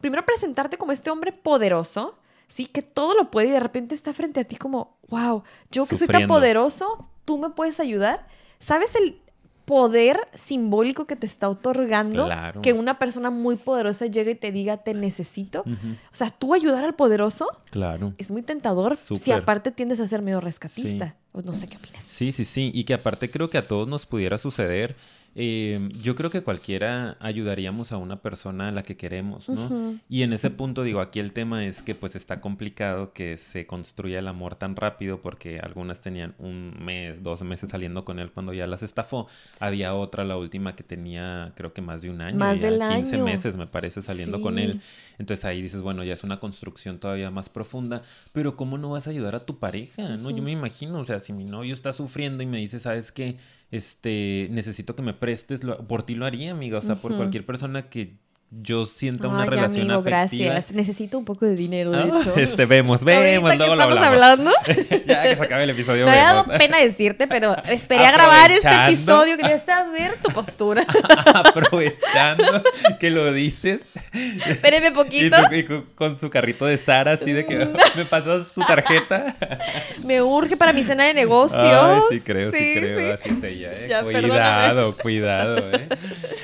primero presentarte como este hombre poderoso, sí, que todo lo puede y de repente está frente a ti como, wow, yo que soy tan poderoso, tú me puedes ayudar. ¿Sabes el poder simbólico que te está otorgando que una persona muy poderosa llegue y te diga te necesito? O sea, tú ayudar al poderoso claro. es muy tentador si aparte tiendes a ser medio rescatista. no sé qué opinas. Sí, sí, sí. Y que aparte creo que a todos nos pudiera suceder eh, yo creo que cualquiera ayudaríamos a una persona a la que queremos, ¿no? Y en ese punto, digo, aquí el tema es que pues está complicado que se construya el amor tan rápido porque algunas tenían un mes, dos meses saliendo con él cuando ya las estafó. Había otra, la última, que tenía creo que más de un año. Más del 15 meses, me parece, saliendo con él. Entonces ahí dices, bueno, ya es una construcción todavía más profunda, pero ¿cómo no vas a ayudar a tu pareja? ¿no? Yo me imagino, o sea, si mi novio está sufriendo y me dice, ¿sabes qué? Este, necesito que me prestes, por ti lo haría, amiga, o sea, por cualquier persona que yo siento una relación amigo, gracias. Necesito un poco de dinero, de ah, hecho. Este, vemos, vemos, luego estamos hablando. ya que se acabe el episodio. Me ha dado pena decirte, pero esperé a grabar este episodio. Quería saber tu postura. Aprovechando que lo dices. Espéreme poquito. Y, con, su carrito de Sara, así de que me pasas tu tarjeta. me urge para mi cena de negocios. Ay, sí, creo, sí, creo. Así es ella, ¿eh? cuidado, cuidado, ¿eh?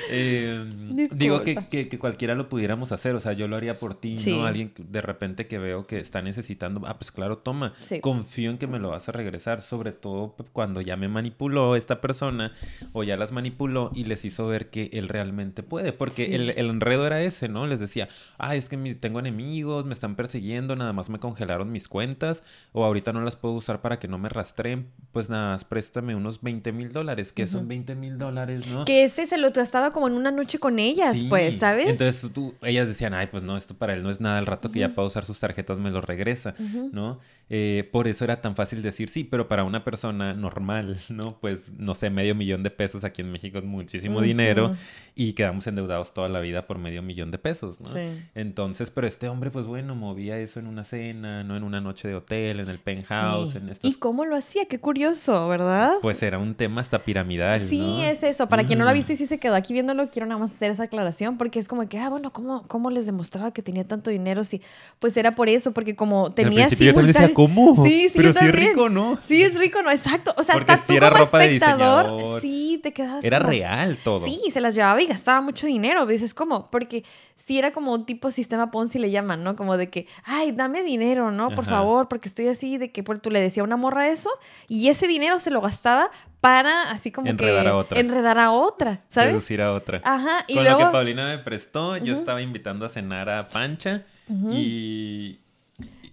eh digo que, que cualquiera lo pudiéramos hacer, o sea, yo lo haría por ti, ¿no? Alguien de repente que veo que está necesitando, ah, pues claro, toma, confío en que me lo vas a regresar, sobre todo cuando ya me manipuló esta persona o ya las manipuló y les hizo ver que él realmente puede, porque el, enredo era ese, ¿no? Les decía, ah, es que tengo enemigos, me están persiguiendo, nada más me congelaron mis cuentas o ahorita no las puedo usar para que no me rastreen, pues nada más préstame unos 20 mil dólares, que son 20 mil dólares, ¿no? Que ese se lo estaba como en una noche con ellas, pues, ¿sabes? Entonces tú, ellas decían, ay, pues no, esto para él no es nada, al rato que ya pueda usar sus tarjetas me lo regresa, ¿no? Eh, por eso era tan fácil decir sí, pero para una persona normal, ¿no? Pues, no sé, medio millón de pesos aquí en México es muchísimo dinero y quedamos endeudados toda la vida por medio millón de pesos, ¿no? Entonces, pero este hombre, pues bueno, movía eso en una cena, ¿no? En una noche de hotel, en el penthouse, en estos... ¿Y cómo lo hacía? Qué curioso, ¿verdad? Pues era un tema hasta piramidal, Sí, es eso. Para quien no lo ha visto y sí se quedó aquí viéndolo, quiero nada más hacer esa aclaración porque es como que, ah, bueno, ¿cómo, cómo les demostraba que tenía tanto dinero? Sí, pues era por eso, porque como tenía simultáneo... ¿cómo? Sí, sí, Pero sí es rico, ¿no? Sí, es rico, ¿no? Exacto. O sea, hasta tú como espectador, sí, te quedabas Era real todo. Sí, se las llevaba y gastaba mucho dinero. Dices, ¿cómo? Porque sí era como un tipo sistema Ponzi le llaman, ¿no? Como de que, ay, dame dinero, ¿no? Por favor, porque estoy así de que tú le decía a una morra eso y ese dinero se lo gastaba para así como enredar que a otra. enredar a otra, ¿sabes? Seducir a otra. Ajá, y Con lo que Paulina me prestó, yo estaba invitando a cenar a Pancha y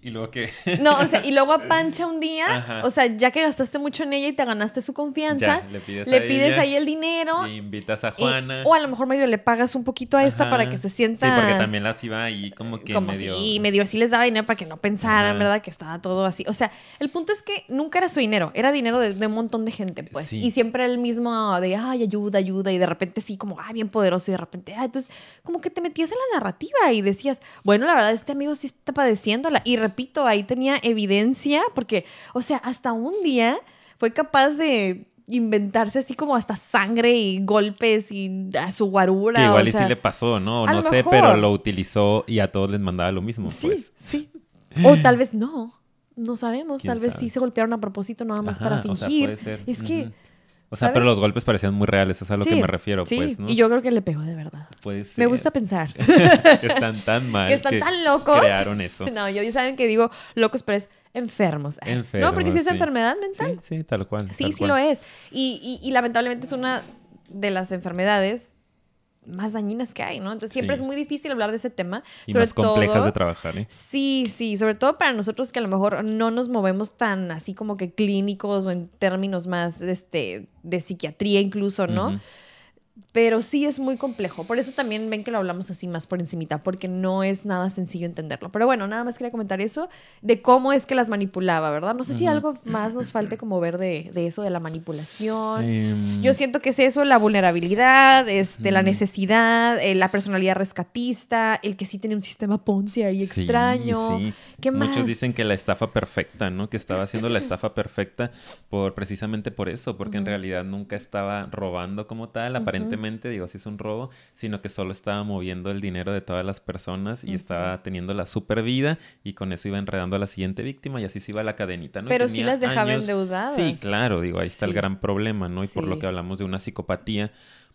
y luego que... No, o sea, y luego a Pancha un día, o sea, ya que gastaste mucho en ella y te ganaste su confianza, le pides, ahí el dinero. Y invitas a Juana. o a lo mejor medio le pagas un poquito a esta para que se sienta... Sí, porque también las iba ahí como que como medio... Sí, medio sí les daba dinero para que no pensaran, ¿verdad? Que estaba todo así. O sea, el punto es que nunca era su dinero, era dinero de, un montón de gente, pues. Y siempre el mismo de, ay, ayuda, ayuda, y de repente sí, como, ay, bien poderoso, y de repente, ah, entonces, como que te metías en la narrativa y decías, bueno, la verdad, este amigo sí está padeciéndola. Y repito, ahí tenía evidencia, porque, o sea, hasta un día fue capaz de inventarse así como hasta sangre y golpes y a su guarura. Que igual o y sea, sí le pasó, ¿no? No sé, mejor. pero lo utilizó y a todos les mandaba lo mismo. Sí, pues. sí. O tal vez no. No sabemos. ¿Quién Tal vez sabe? sí se golpearon a propósito nada más para Ajá, o sea, fingir. puede ser. Es que. O sea, ¿sabes? pero los golpes parecían muy reales, es a lo que me refiero, sí, pues, ¿no? Y yo creo que le pegó de verdad. Puede Me gusta pensar. que están tan mal que están tan locos. crearon eso. No, yo ya saben que digo locos, pero es enfermos. Ah, no, porque si es Enfermos, sí. enfermedad mental. Sí, sí, tal cual. Sí, tal sí cual. lo es. Y, y- y lamentablemente es una de las enfermedades más dañinas que hay, ¿no? Entonces siempre Sí. es muy difícil hablar de ese tema. Y sobre más complejas todo, de trabajar, ¿eh? Sí, sí, sobre todo para nosotros que a lo mejor no nos movemos tan así como que clínicos o en términos más este, de psiquiatría incluso, ¿no? Pero sí es muy complejo. Por eso también ven que lo hablamos así más por encimita, porque no es nada sencillo entenderlo. Pero bueno, nada más quería comentar eso de cómo es que las manipulaba, ¿verdad? No sé si algo más nos falte como ver de, de eso, de la manipulación. Em, Yo siento que es eso, la vulnerabilidad, este, la necesidad, eh, la personalidad rescatista, el que sí tiene un sistema Ponzi ahí sí, extraño. sí. ¿Qué más? Muchos dicen que la estafa perfecta, ¿no? Que estaba haciendo la estafa perfecta por precisamente por eso, porque en realidad nunca estaba robando como tal, Digo, si es un robo, sino que solo estaba moviendo el dinero de todas las personas y estaba teniendo la super vida y con eso iba enredando a la siguiente víctima y así se iba la cadenita, ¿no? Pero sí tenía las dejaba años- endeudadas. Sí, claro, digo, ahí está el gran problema, ¿no? Y por lo que hablamos de una psicopatía,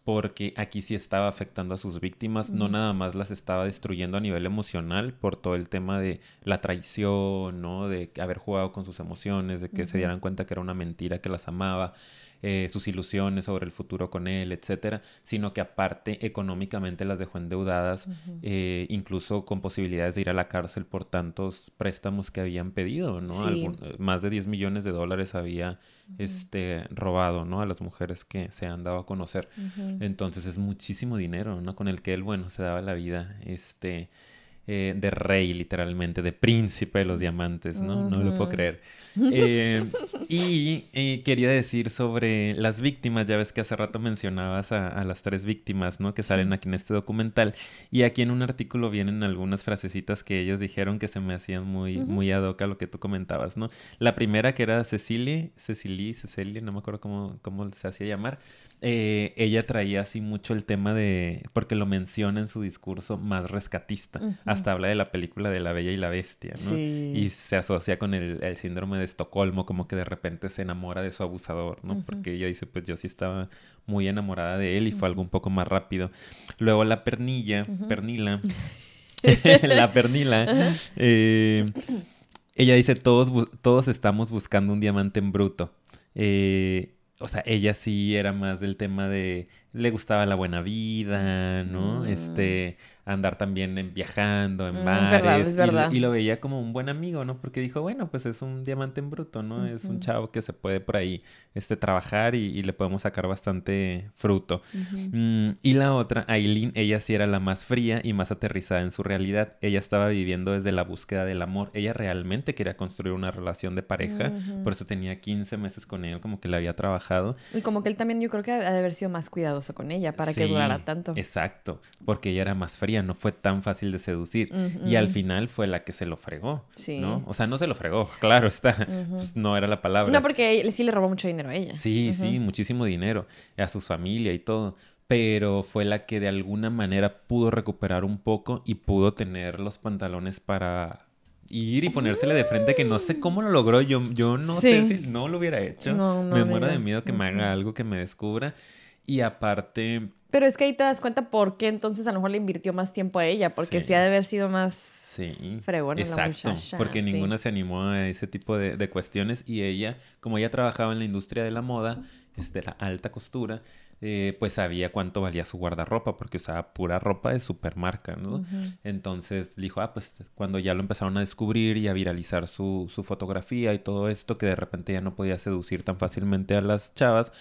porque aquí sí estaba afectando a sus víctimas, no nada más las estaba destruyendo a nivel emocional por todo el tema de la traición, ¿no? De haber jugado con sus emociones, de que se dieran cuenta que era una mentira, que las amaba, eh, sus ilusiones sobre el futuro con él, etcétera, sino que aparte económicamente las dejó endeudadas, eh, incluso con posibilidades de ir a la cárcel por tantos préstamos que habían pedido, ¿no? Sí. Eh, más de 10 millones de dólares había este, robado, ¿no? A las mujeres que se han dado a conocer. Entonces es muchísimo dinero, ¿no? Con el que él, bueno, se daba la vida, este, eh, de rey, literalmente, de príncipe de los diamantes, ¿no? No lo puedo creer. Eh, y eh, quería decir sobre las víctimas, ya ves que hace rato mencionabas a, a las tres víctimas, ¿no? Que salen aquí en este documental. Y aquí en un artículo vienen algunas frasecitas que ellos dijeron que se me hacían muy, Ujú. muy ad hoc a lo que tú comentabas, ¿no? La primera que era Cecilie, Cecilie, Cecilia, no me acuerdo cómo, cómo se hacía llamar. Eh, ella traía así mucho el tema de, porque lo menciona en su discurso más rescatista. Hasta habla de la película de La Bella y la Bestia, ¿no? Sí. Y se asocia con el, el síndrome de Estocolmo, como que de repente se enamora de su abusador, ¿no? Porque ella dice, pues yo sí estaba muy enamorada de él y fue algo un poco más rápido. Luego la pernilla, pernila, la pernila, eh, ella dice, todos, todos estamos buscando un diamante en bruto. Eh, o sea, ella sí era más del tema de, le gustaba la buena vida, ¿no? Mm. Este, andar también en- viajando en Mm, es verdad, es y lo- verdad. Y, lo veía como un buen amigo, ¿no? Porque dijo, bueno, pues es un diamante en bruto, ¿no? Es un chavo que se puede por ahí, este, trabajar y, y le podemos sacar bastante fruto. Mm, y la otra, Aileen, ella sí era la más fría y más aterrizada en su realidad. Ella estaba viviendo desde la búsqueda del amor. Ella realmente quería construir una relación de pareja, Ujú. por eso tenía 15 meses con él, como que le había trabajado. Y como que él también yo creo que ha de haber sido más cuidadoso con ella para que durara tanto. Exacto, porque ella era más fría, no fue tan fácil de seducir. Y al final fue la que se lo fregó, Sí. ¿no? O sea, no se lo fregó, claro está, pues, no era la palabra. No, porque él sí le robó mucho dinero a ella. Sí, sí, muchísimo dinero a su familia y todo. Pero fue la que de alguna manera pudo recuperar un poco y pudo tener los pantalones para ir y ponérsele de frente, que no sé cómo lo logró. Yo, yo no sé si no lo hubiera hecho. No, no me muero de miedo que me haga algo que me descubra. Y aparte, Pero es que ahí te das cuenta por qué entonces a lo mejor le invirtió más tiempo a ella, porque sí, Sí. ha de haber sido más... Sí, Fregona la muchacha, porque sí. ninguna se animó a ese tipo de, de cuestiones y ella, como ella trabajaba en la industria de la moda, este, la alta costura, eh, pues sabía cuánto valía su guardarropa porque usaba pura ropa de supermarca, ¿no? Entonces dijo, ah, pues cuando ya lo empezaron a descubrir y a viralizar su, su fotografía y todo esto, que de repente ya no podía seducir tan fácilmente a las chavas,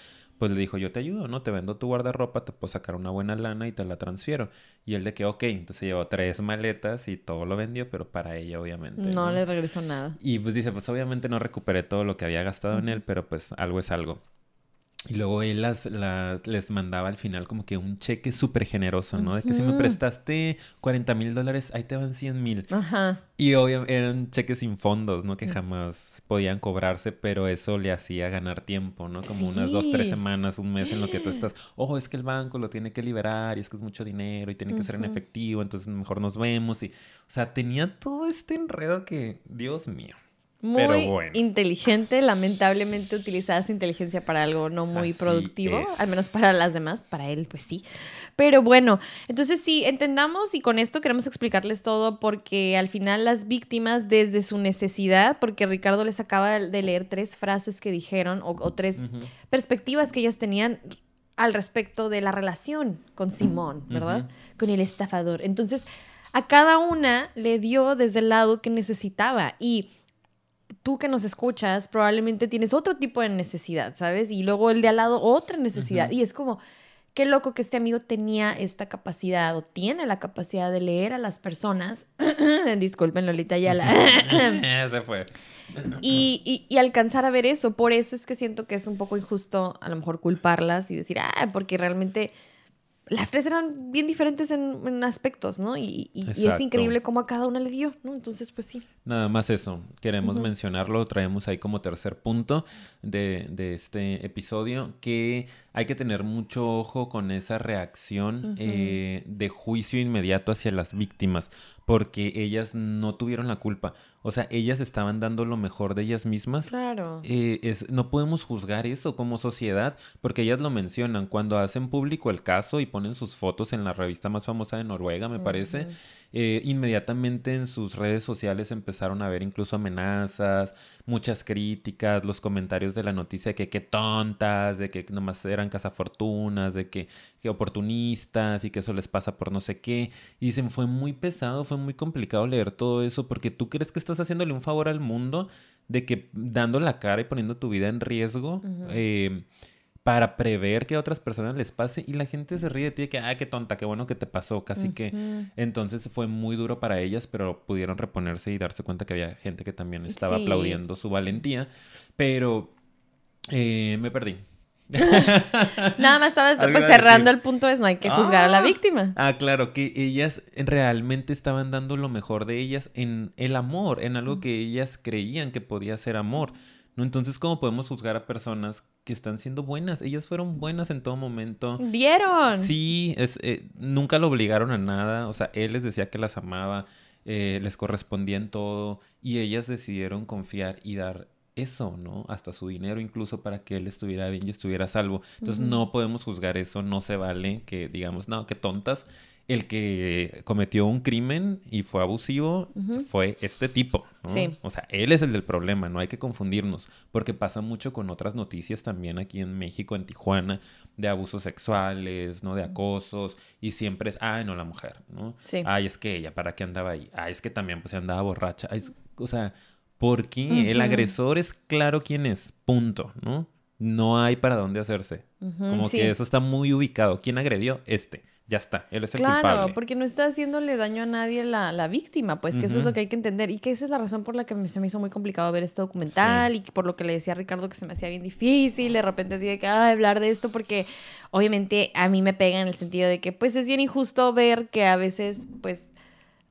pues le dijo, yo te ayudo, ¿no? Te vendo tu guardarropa, te puedo sacar una buena lana y te la transfiero. Y él de que, ok, entonces llevó tres maletas y todo lo vendió, pero para ella obviamente. No le regresó nada. Y pues dice, pues obviamente no recuperé todo lo que había gastado en él, pero pues algo es algo. Y luego él las, las- les mandaba al final como que un cheque súper generoso, ¿no? De que si me prestaste 40 mil dólares, ahí te van 100 mil. Ajá. Y obviamente eran cheques sin fondos, ¿no? Que jamás podían cobrarse, pero eso le hacía ganar tiempo, ¿no? Como unas dos, tres semanas, un mes en lo que tú estás, ojo, es que el banco lo tiene que liberar y es que es mucho dinero y tiene que ser en efectivo, entonces mejor nos vemos. Y, o sea, tenía todo este enredo que, Dios mío. Muy bueno. inteligente, lamentablemente utilizada su inteligencia para algo no muy Así productivo, es. al menos para las demás, para él pues sí. Pero bueno, entonces sí, entendamos y con esto queremos explicarles todo porque al final las víctimas desde su necesidad, porque Ricardo les acaba de leer tres frases que dijeron o, o tres perspectivas que ellas tenían al respecto de la relación con Simón, ¿verdad? Con el estafador. Entonces, a cada una le dio desde el lado que necesitaba y tú que nos escuchas probablemente tienes otro tipo de necesidad, ¿sabes? Y luego el de al lado otra necesidad. Y es como, qué loco que este amigo tenía esta capacidad o tiene la capacidad de leer a las personas. Disculpen, Lolita Ayala. Se fue. y, y- y alcanzar a ver eso. Por eso es que siento que es un poco injusto a lo mejor culparlas y decir, ah, porque realmente las tres eran bien diferentes en, en aspectos, ¿no? Y, y- y es increíble cómo a cada una le dio, ¿no? Entonces, pues sí. Nada más eso, queremos mencionarlo, traemos ahí como tercer punto de, de este episodio, que hay que tener mucho ojo con esa reacción eh, de juicio inmediato hacia las víctimas, porque ellas no tuvieron la culpa, o sea, ellas estaban dando lo mejor de ellas mismas. Claro. Eh, es, no podemos juzgar eso como sociedad, porque ellas lo mencionan cuando hacen público el caso y ponen sus fotos en la revista más famosa de Noruega, me parece. Eh, inmediatamente en sus redes sociales empezaron a ver incluso amenazas, muchas críticas, los comentarios de la noticia de que qué tontas, de que nomás eran cazafortunas, de que, que oportunistas y que eso les pasa por no sé qué. Y dicen, fue muy pesado, fue muy complicado leer todo eso porque tú crees que estás haciéndole un favor al mundo de que dando la cara y poniendo tu vida en riesgo. Eh, para prever que a otras personas les pase y la gente se ríe de ti de que, ah, qué tonta, qué bueno que te pasó, casi que entonces fue muy duro para ellas, pero pudieron reponerse y darse cuenta que había gente que también estaba Sí. aplaudiendo su valentía. Pero eh, me perdí. Nada más estabas pues, cerrando el punto es no hay que juzgar a la Ah. víctima. Ah, claro, que ellas realmente estaban dando lo mejor de ellas en el amor, en algo que ellas creían que podía ser amor. ¿no? Entonces, ¿cómo podemos juzgar a personas que están siendo buenas? Ellas fueron buenas en todo momento. Dieron. Sí, es, eh, nunca lo obligaron a nada. O sea, él les decía que las amaba, eh, les correspondía en todo y ellas decidieron confiar y dar eso, ¿no? Hasta su dinero incluso para que él estuviera bien y estuviera a salvo. Entonces no podemos juzgar eso, no se vale que digamos, no, qué tontas. El que cometió un crimen y fue abusivo fue este tipo, ¿no? Sí. O sea, él es el del problema, no hay que confundirnos, porque pasa mucho con otras noticias también aquí en México, en Tijuana, de abusos sexuales, ¿no? De acosos, y siempre es, ay, no, la mujer, ¿no? Sí. Ay, es que ella, ¿para qué andaba ahí? Ay, es que también, pues, se andaba borracha. Ay, es- o sea, ¿por qué? El agresor es claro quién es, punto, ¿no? No hay para dónde hacerse. Como sí. que eso está muy ubicado. ¿Quién agredió? Este. Ya está. Él es el Claro, culpable. porque no está haciéndole daño a nadie la, la víctima, pues que eso es lo que hay que entender y que esa es la razón por la que me- se me hizo muy complicado ver este documental y por lo que le decía a Ricardo que se me hacía bien difícil, de repente así de que "Ay, hablar de esto porque obviamente a mí me pega en el sentido de que pues es bien injusto ver que a veces pues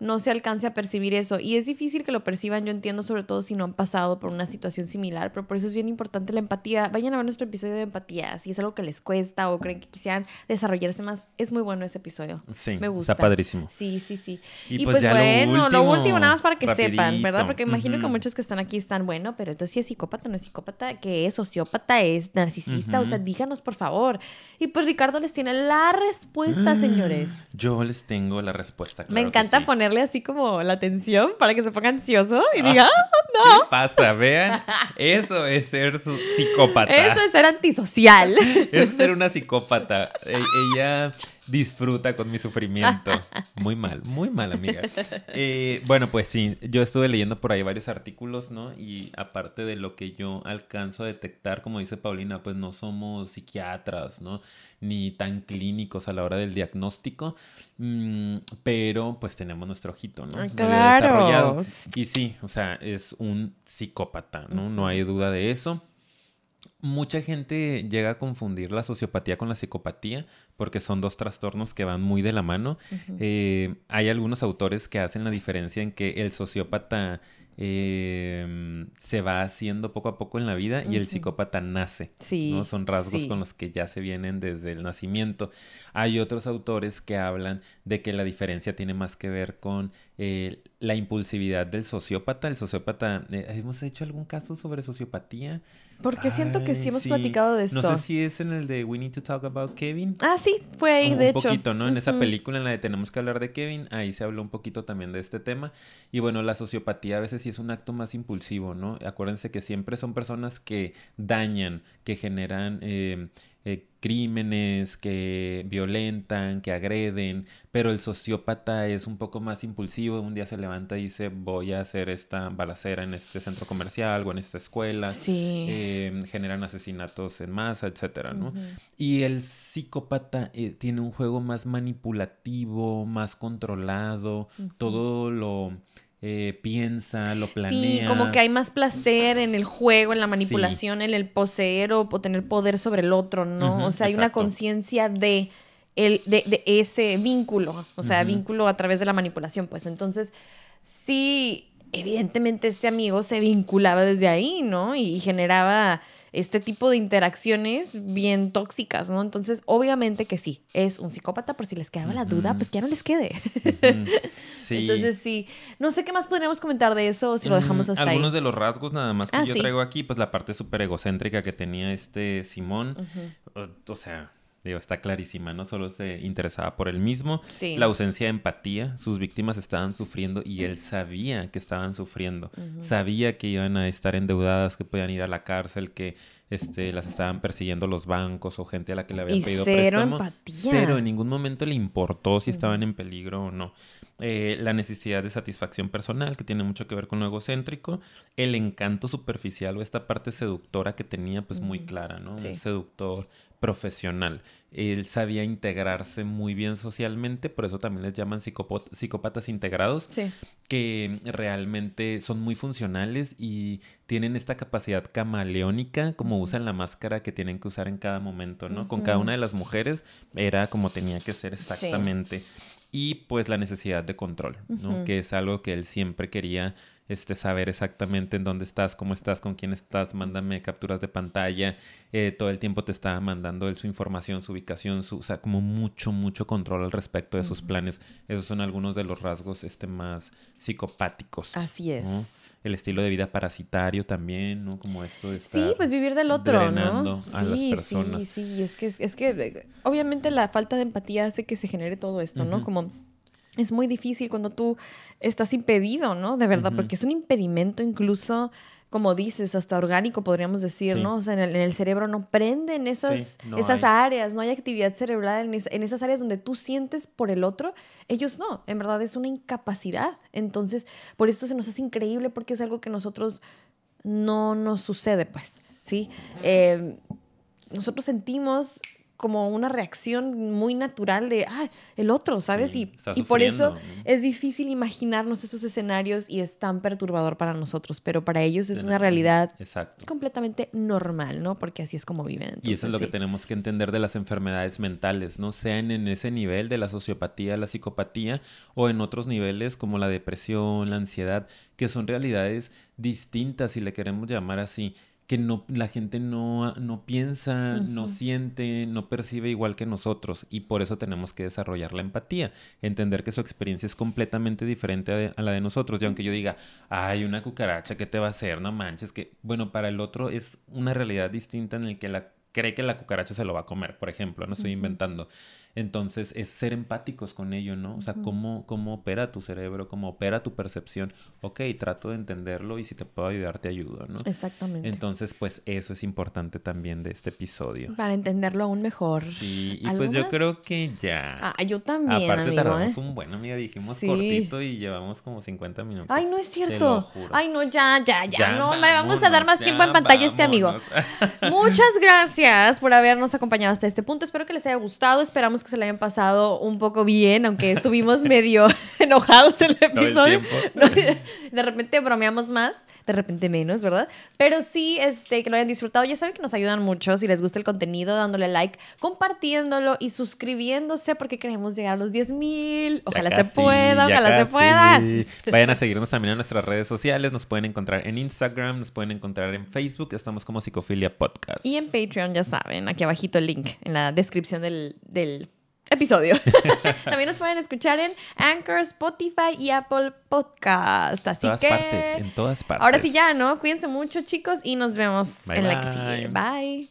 no se alcance a percibir eso y es difícil que lo perciban, yo entiendo sobre todo si no han pasado por una situación similar, pero por eso es bien importante la empatía. Vayan a ver nuestro episodio de empatía, si es algo que les cuesta o creen que quisieran desarrollarse más, es muy bueno ese episodio. Sí, Me gusta. está padrísimo. Sí, sí, sí. Y Y, pues pues, ya bueno, lo último, último, nada más para que sepan. ¿verdad? Porque imagino que muchos que están aquí están, bueno, pero entonces si es psicópata, no es psicópata, ¿qué es? ¿Sociópata? ¿Es narcisista? O sea, díganos, por favor. Y pues Ricardo les tiene la respuesta, señores. Yo les tengo la respuesta. Me claro que encanta sí. Ponerle así como la atención para que se ponga ansioso y diga, "Ah, ¿Qué le pasa? Vean, eso es ser psicópata. eso es ser antisocial. Eso es ser una psicópata. E- ella disfruta con mi sufrimiento. Muy mal, muy mal, amiga. Eh, bueno, pues sí, yo estuve leyendo por ahí varios artículos, ¿no? Y aparte de lo que yo alcanzo a detectar, como dice Paulina, pues no somos psiquiatras, ¿no? Ni tan clínicos a la hora del diagnóstico. Mm, pero pues tenemos nuestro ojito, ¿no? Claro. desarrollado. Y sí, o sea, es un psicópata, ¿no? No hay duda de eso. Mucha gente llega a confundir la sociopatía con la psicopatía porque son dos trastornos que van muy de la mano. Eh, hay algunos autores que hacen la diferencia en que el sociópata eh, se va haciendo poco a poco en la vida y el psicópata nace. Sí. ¿no? Son rasgos sí. con los que ya se vienen desde el nacimiento. Hay otros autores que hablan de que la diferencia tiene más que ver con eh, la impulsividad del sociópata. El sociópata, eh, ¿hemos hecho algún caso sobre sociopatía? Porque siento que sí hemos platicado de esto. No sé si es en el de We Need to Talk About Kevin. Ah, sí, fue ahí, Un de hecho. poquito, ¿no? En esa película en la de Tenemos que hablar de Kevin, ahí se habló un poquito también de este tema. Y bueno, la sociopatía a veces sí es un acto más impulsivo, ¿no? Acuérdense que siempre son personas que dañan, que generan eh, eh, crímenes, que violentan, que agreden, pero el sociópata es un poco más impulsivo. Un día se levanta y dice, voy a hacer esta balacera en este centro comercial o en esta escuela. Sí. Eh, generan asesinatos en masa, etcétera, ¿no? Y el psicópata eh, tiene un juego más manipulativo, más controlado, todo lo eh, piensa, lo planea. Sí, como que hay más placer en el juego, en la manipulación, en el poseer o, o tener poder sobre el otro, ¿no? O sea, hay una conciencia de, el, de, de ese vínculo, o sea, vínculo a través de la manipulación, pues entonces, sí, evidentemente este amigo se vinculaba desde ahí, ¿no? Y, generaba este tipo de interacciones bien tóxicas, ¿no? Entonces, obviamente que sí, es un psicópata, por si les quedaba la duda, pues que ya no les quede. Sí. Entonces, sí, no sé qué más podríamos comentar de eso o si lo dejamos Mm, hasta Algunos ahí. de los rasgos nada más que Ah, yo sí. traigo aquí, pues la parte súper egocéntrica que tenía este Simón. O sea, digo, está clarísima, no solo se interesaba por él mismo, Sí. la ausencia de empatía, sus víctimas estaban sufriendo y él sabía que estaban sufriendo, sabía que iban a estar endeudadas, que podían ir a la cárcel, que este, las estaban persiguiendo los bancos o gente a la que le habían Y pedido cero préstamo. empatía. Cero, en ningún momento le importó si estaban en peligro o no. Eh, la necesidad de satisfacción personal, que tiene mucho que ver con lo egocéntrico, el encanto superficial o esta parte seductora que tenía, pues muy clara, ¿no? Sí. Un seductor profesional. Él sabía integrarse muy bien socialmente, por eso también les llaman psicópatas integrados, Sí. que realmente son muy funcionales y tienen esta capacidad camaleónica, como usan la máscara que tienen que usar en cada momento, ¿no? Con cada una de las mujeres era como tenía que ser exactamente. Y pues la necesidad de control, ¿no? Que es algo que él siempre quería este, saber exactamente en dónde estás, cómo estás, con quién estás, mándame capturas de pantalla, eh, todo el tiempo te estaba mandando él su información, su ubicación, su, o sea, como mucho, mucho control al respecto de sus planes. Esos son algunos de los rasgos este, más psicopáticos. Así es. ¿no? El estilo de vida parasitario también, ¿no? Como esto de estar Sí, pues vivir del otro, drenando ¿no? a las sí, personas. sí, sí, es que es que eh, obviamente la falta de empatía hace que se genere todo esto, ¿no? Como es muy difícil cuando tú estás impedido, ¿no? De verdad, porque es un impedimento incluso, como dices, hasta orgánico podríamos decir, Sí. ¿no? O sea, en el, en el cerebro no prenden esas, Sí, no esas hay. áreas, no hay actividad cerebral en, es- en esas áreas donde tú sientes por el otro, ellos no, en verdad es una incapacidad. Entonces, por esto se nos hace increíble porque es algo que nosotros no nos sucede, pues, ¿sí? Eh, nosotros sentimos como una reacción muy natural de, ah, el otro, ¿sabes? Sí, y, y por eso es difícil imaginarnos esos escenarios y es tan perturbador para nosotros, pero para ellos es De una realidad Exacto. completamente normal, ¿no? Porque así es como viven. Y eso es lo que tenemos que entender de las enfermedades mentales, ¿no? Sean en ese nivel de la sociopatía, la psicopatía, o en otros niveles como la depresión, la ansiedad, que son realidades distintas, si le queremos llamar así, que no, la gente no, no piensa, no siente, no percibe igual que nosotros, y por eso tenemos que desarrollar la empatía, entender que su experiencia es completamente diferente a, a la de nosotros, y aunque yo diga, ay, una cucaracha, ¿qué te va a hacer? No manches, que, bueno, para el otro es una realidad distinta en el que la cree que la cucaracha se lo va a comer, por ejemplo, no estoy inventando. Entonces, es ser empáticos con ello, ¿no? O sea, cómo, cómo opera tu cerebro, cómo opera tu percepción. Ok, trato de entenderlo y si te puedo ayudar, te ayudo, ¿no? Exactamente. Entonces, pues eso es importante también de este episodio. Para entenderlo aún mejor. Sí, y ¿Algo pues yo creo que ya. Ah, yo también, Aparte amigo, tardamos ¿eh? un buen, amiga, dijimos Sí. cortito y llevamos como 50 minutos. Ay, no es Te lo cierto. juro. Ay, no, ya, ya, ya. Ya no, me vamos a dar más tiempo en pantalla a este amigo. Muchas gracias por habernos acompañado hasta este punto. Espero que les haya gustado. Esperamos que se le hayan pasado un poco bien, aunque estuvimos medio enojados en el episodio. De repente bromeamos más. De repente menos, ¿verdad? Pero sí, este, que lo hayan disfrutado. Ya saben que nos ayudan mucho si les gusta el contenido, dándole like, compartiéndolo y suscribiéndose porque queremos llegar a los 10 mil. Ojalá se pueda, ojalá se pueda. Vayan a seguirnos también en nuestras redes sociales. Nos pueden encontrar en Instagram, nos pueden encontrar en Facebook. Estamos como Psicofilia Podcast. Y en Patreon, ya saben, aquí abajito el link en la descripción del, del episodio. También nos pueden escuchar en Anchor, Spotify y Apple Podcast. Así todas que. partes, en todas partes. Ahora sí ya, ¿no? Cuídense mucho, chicos, y nos vemos Bye, en la que bye. sigue. Bye.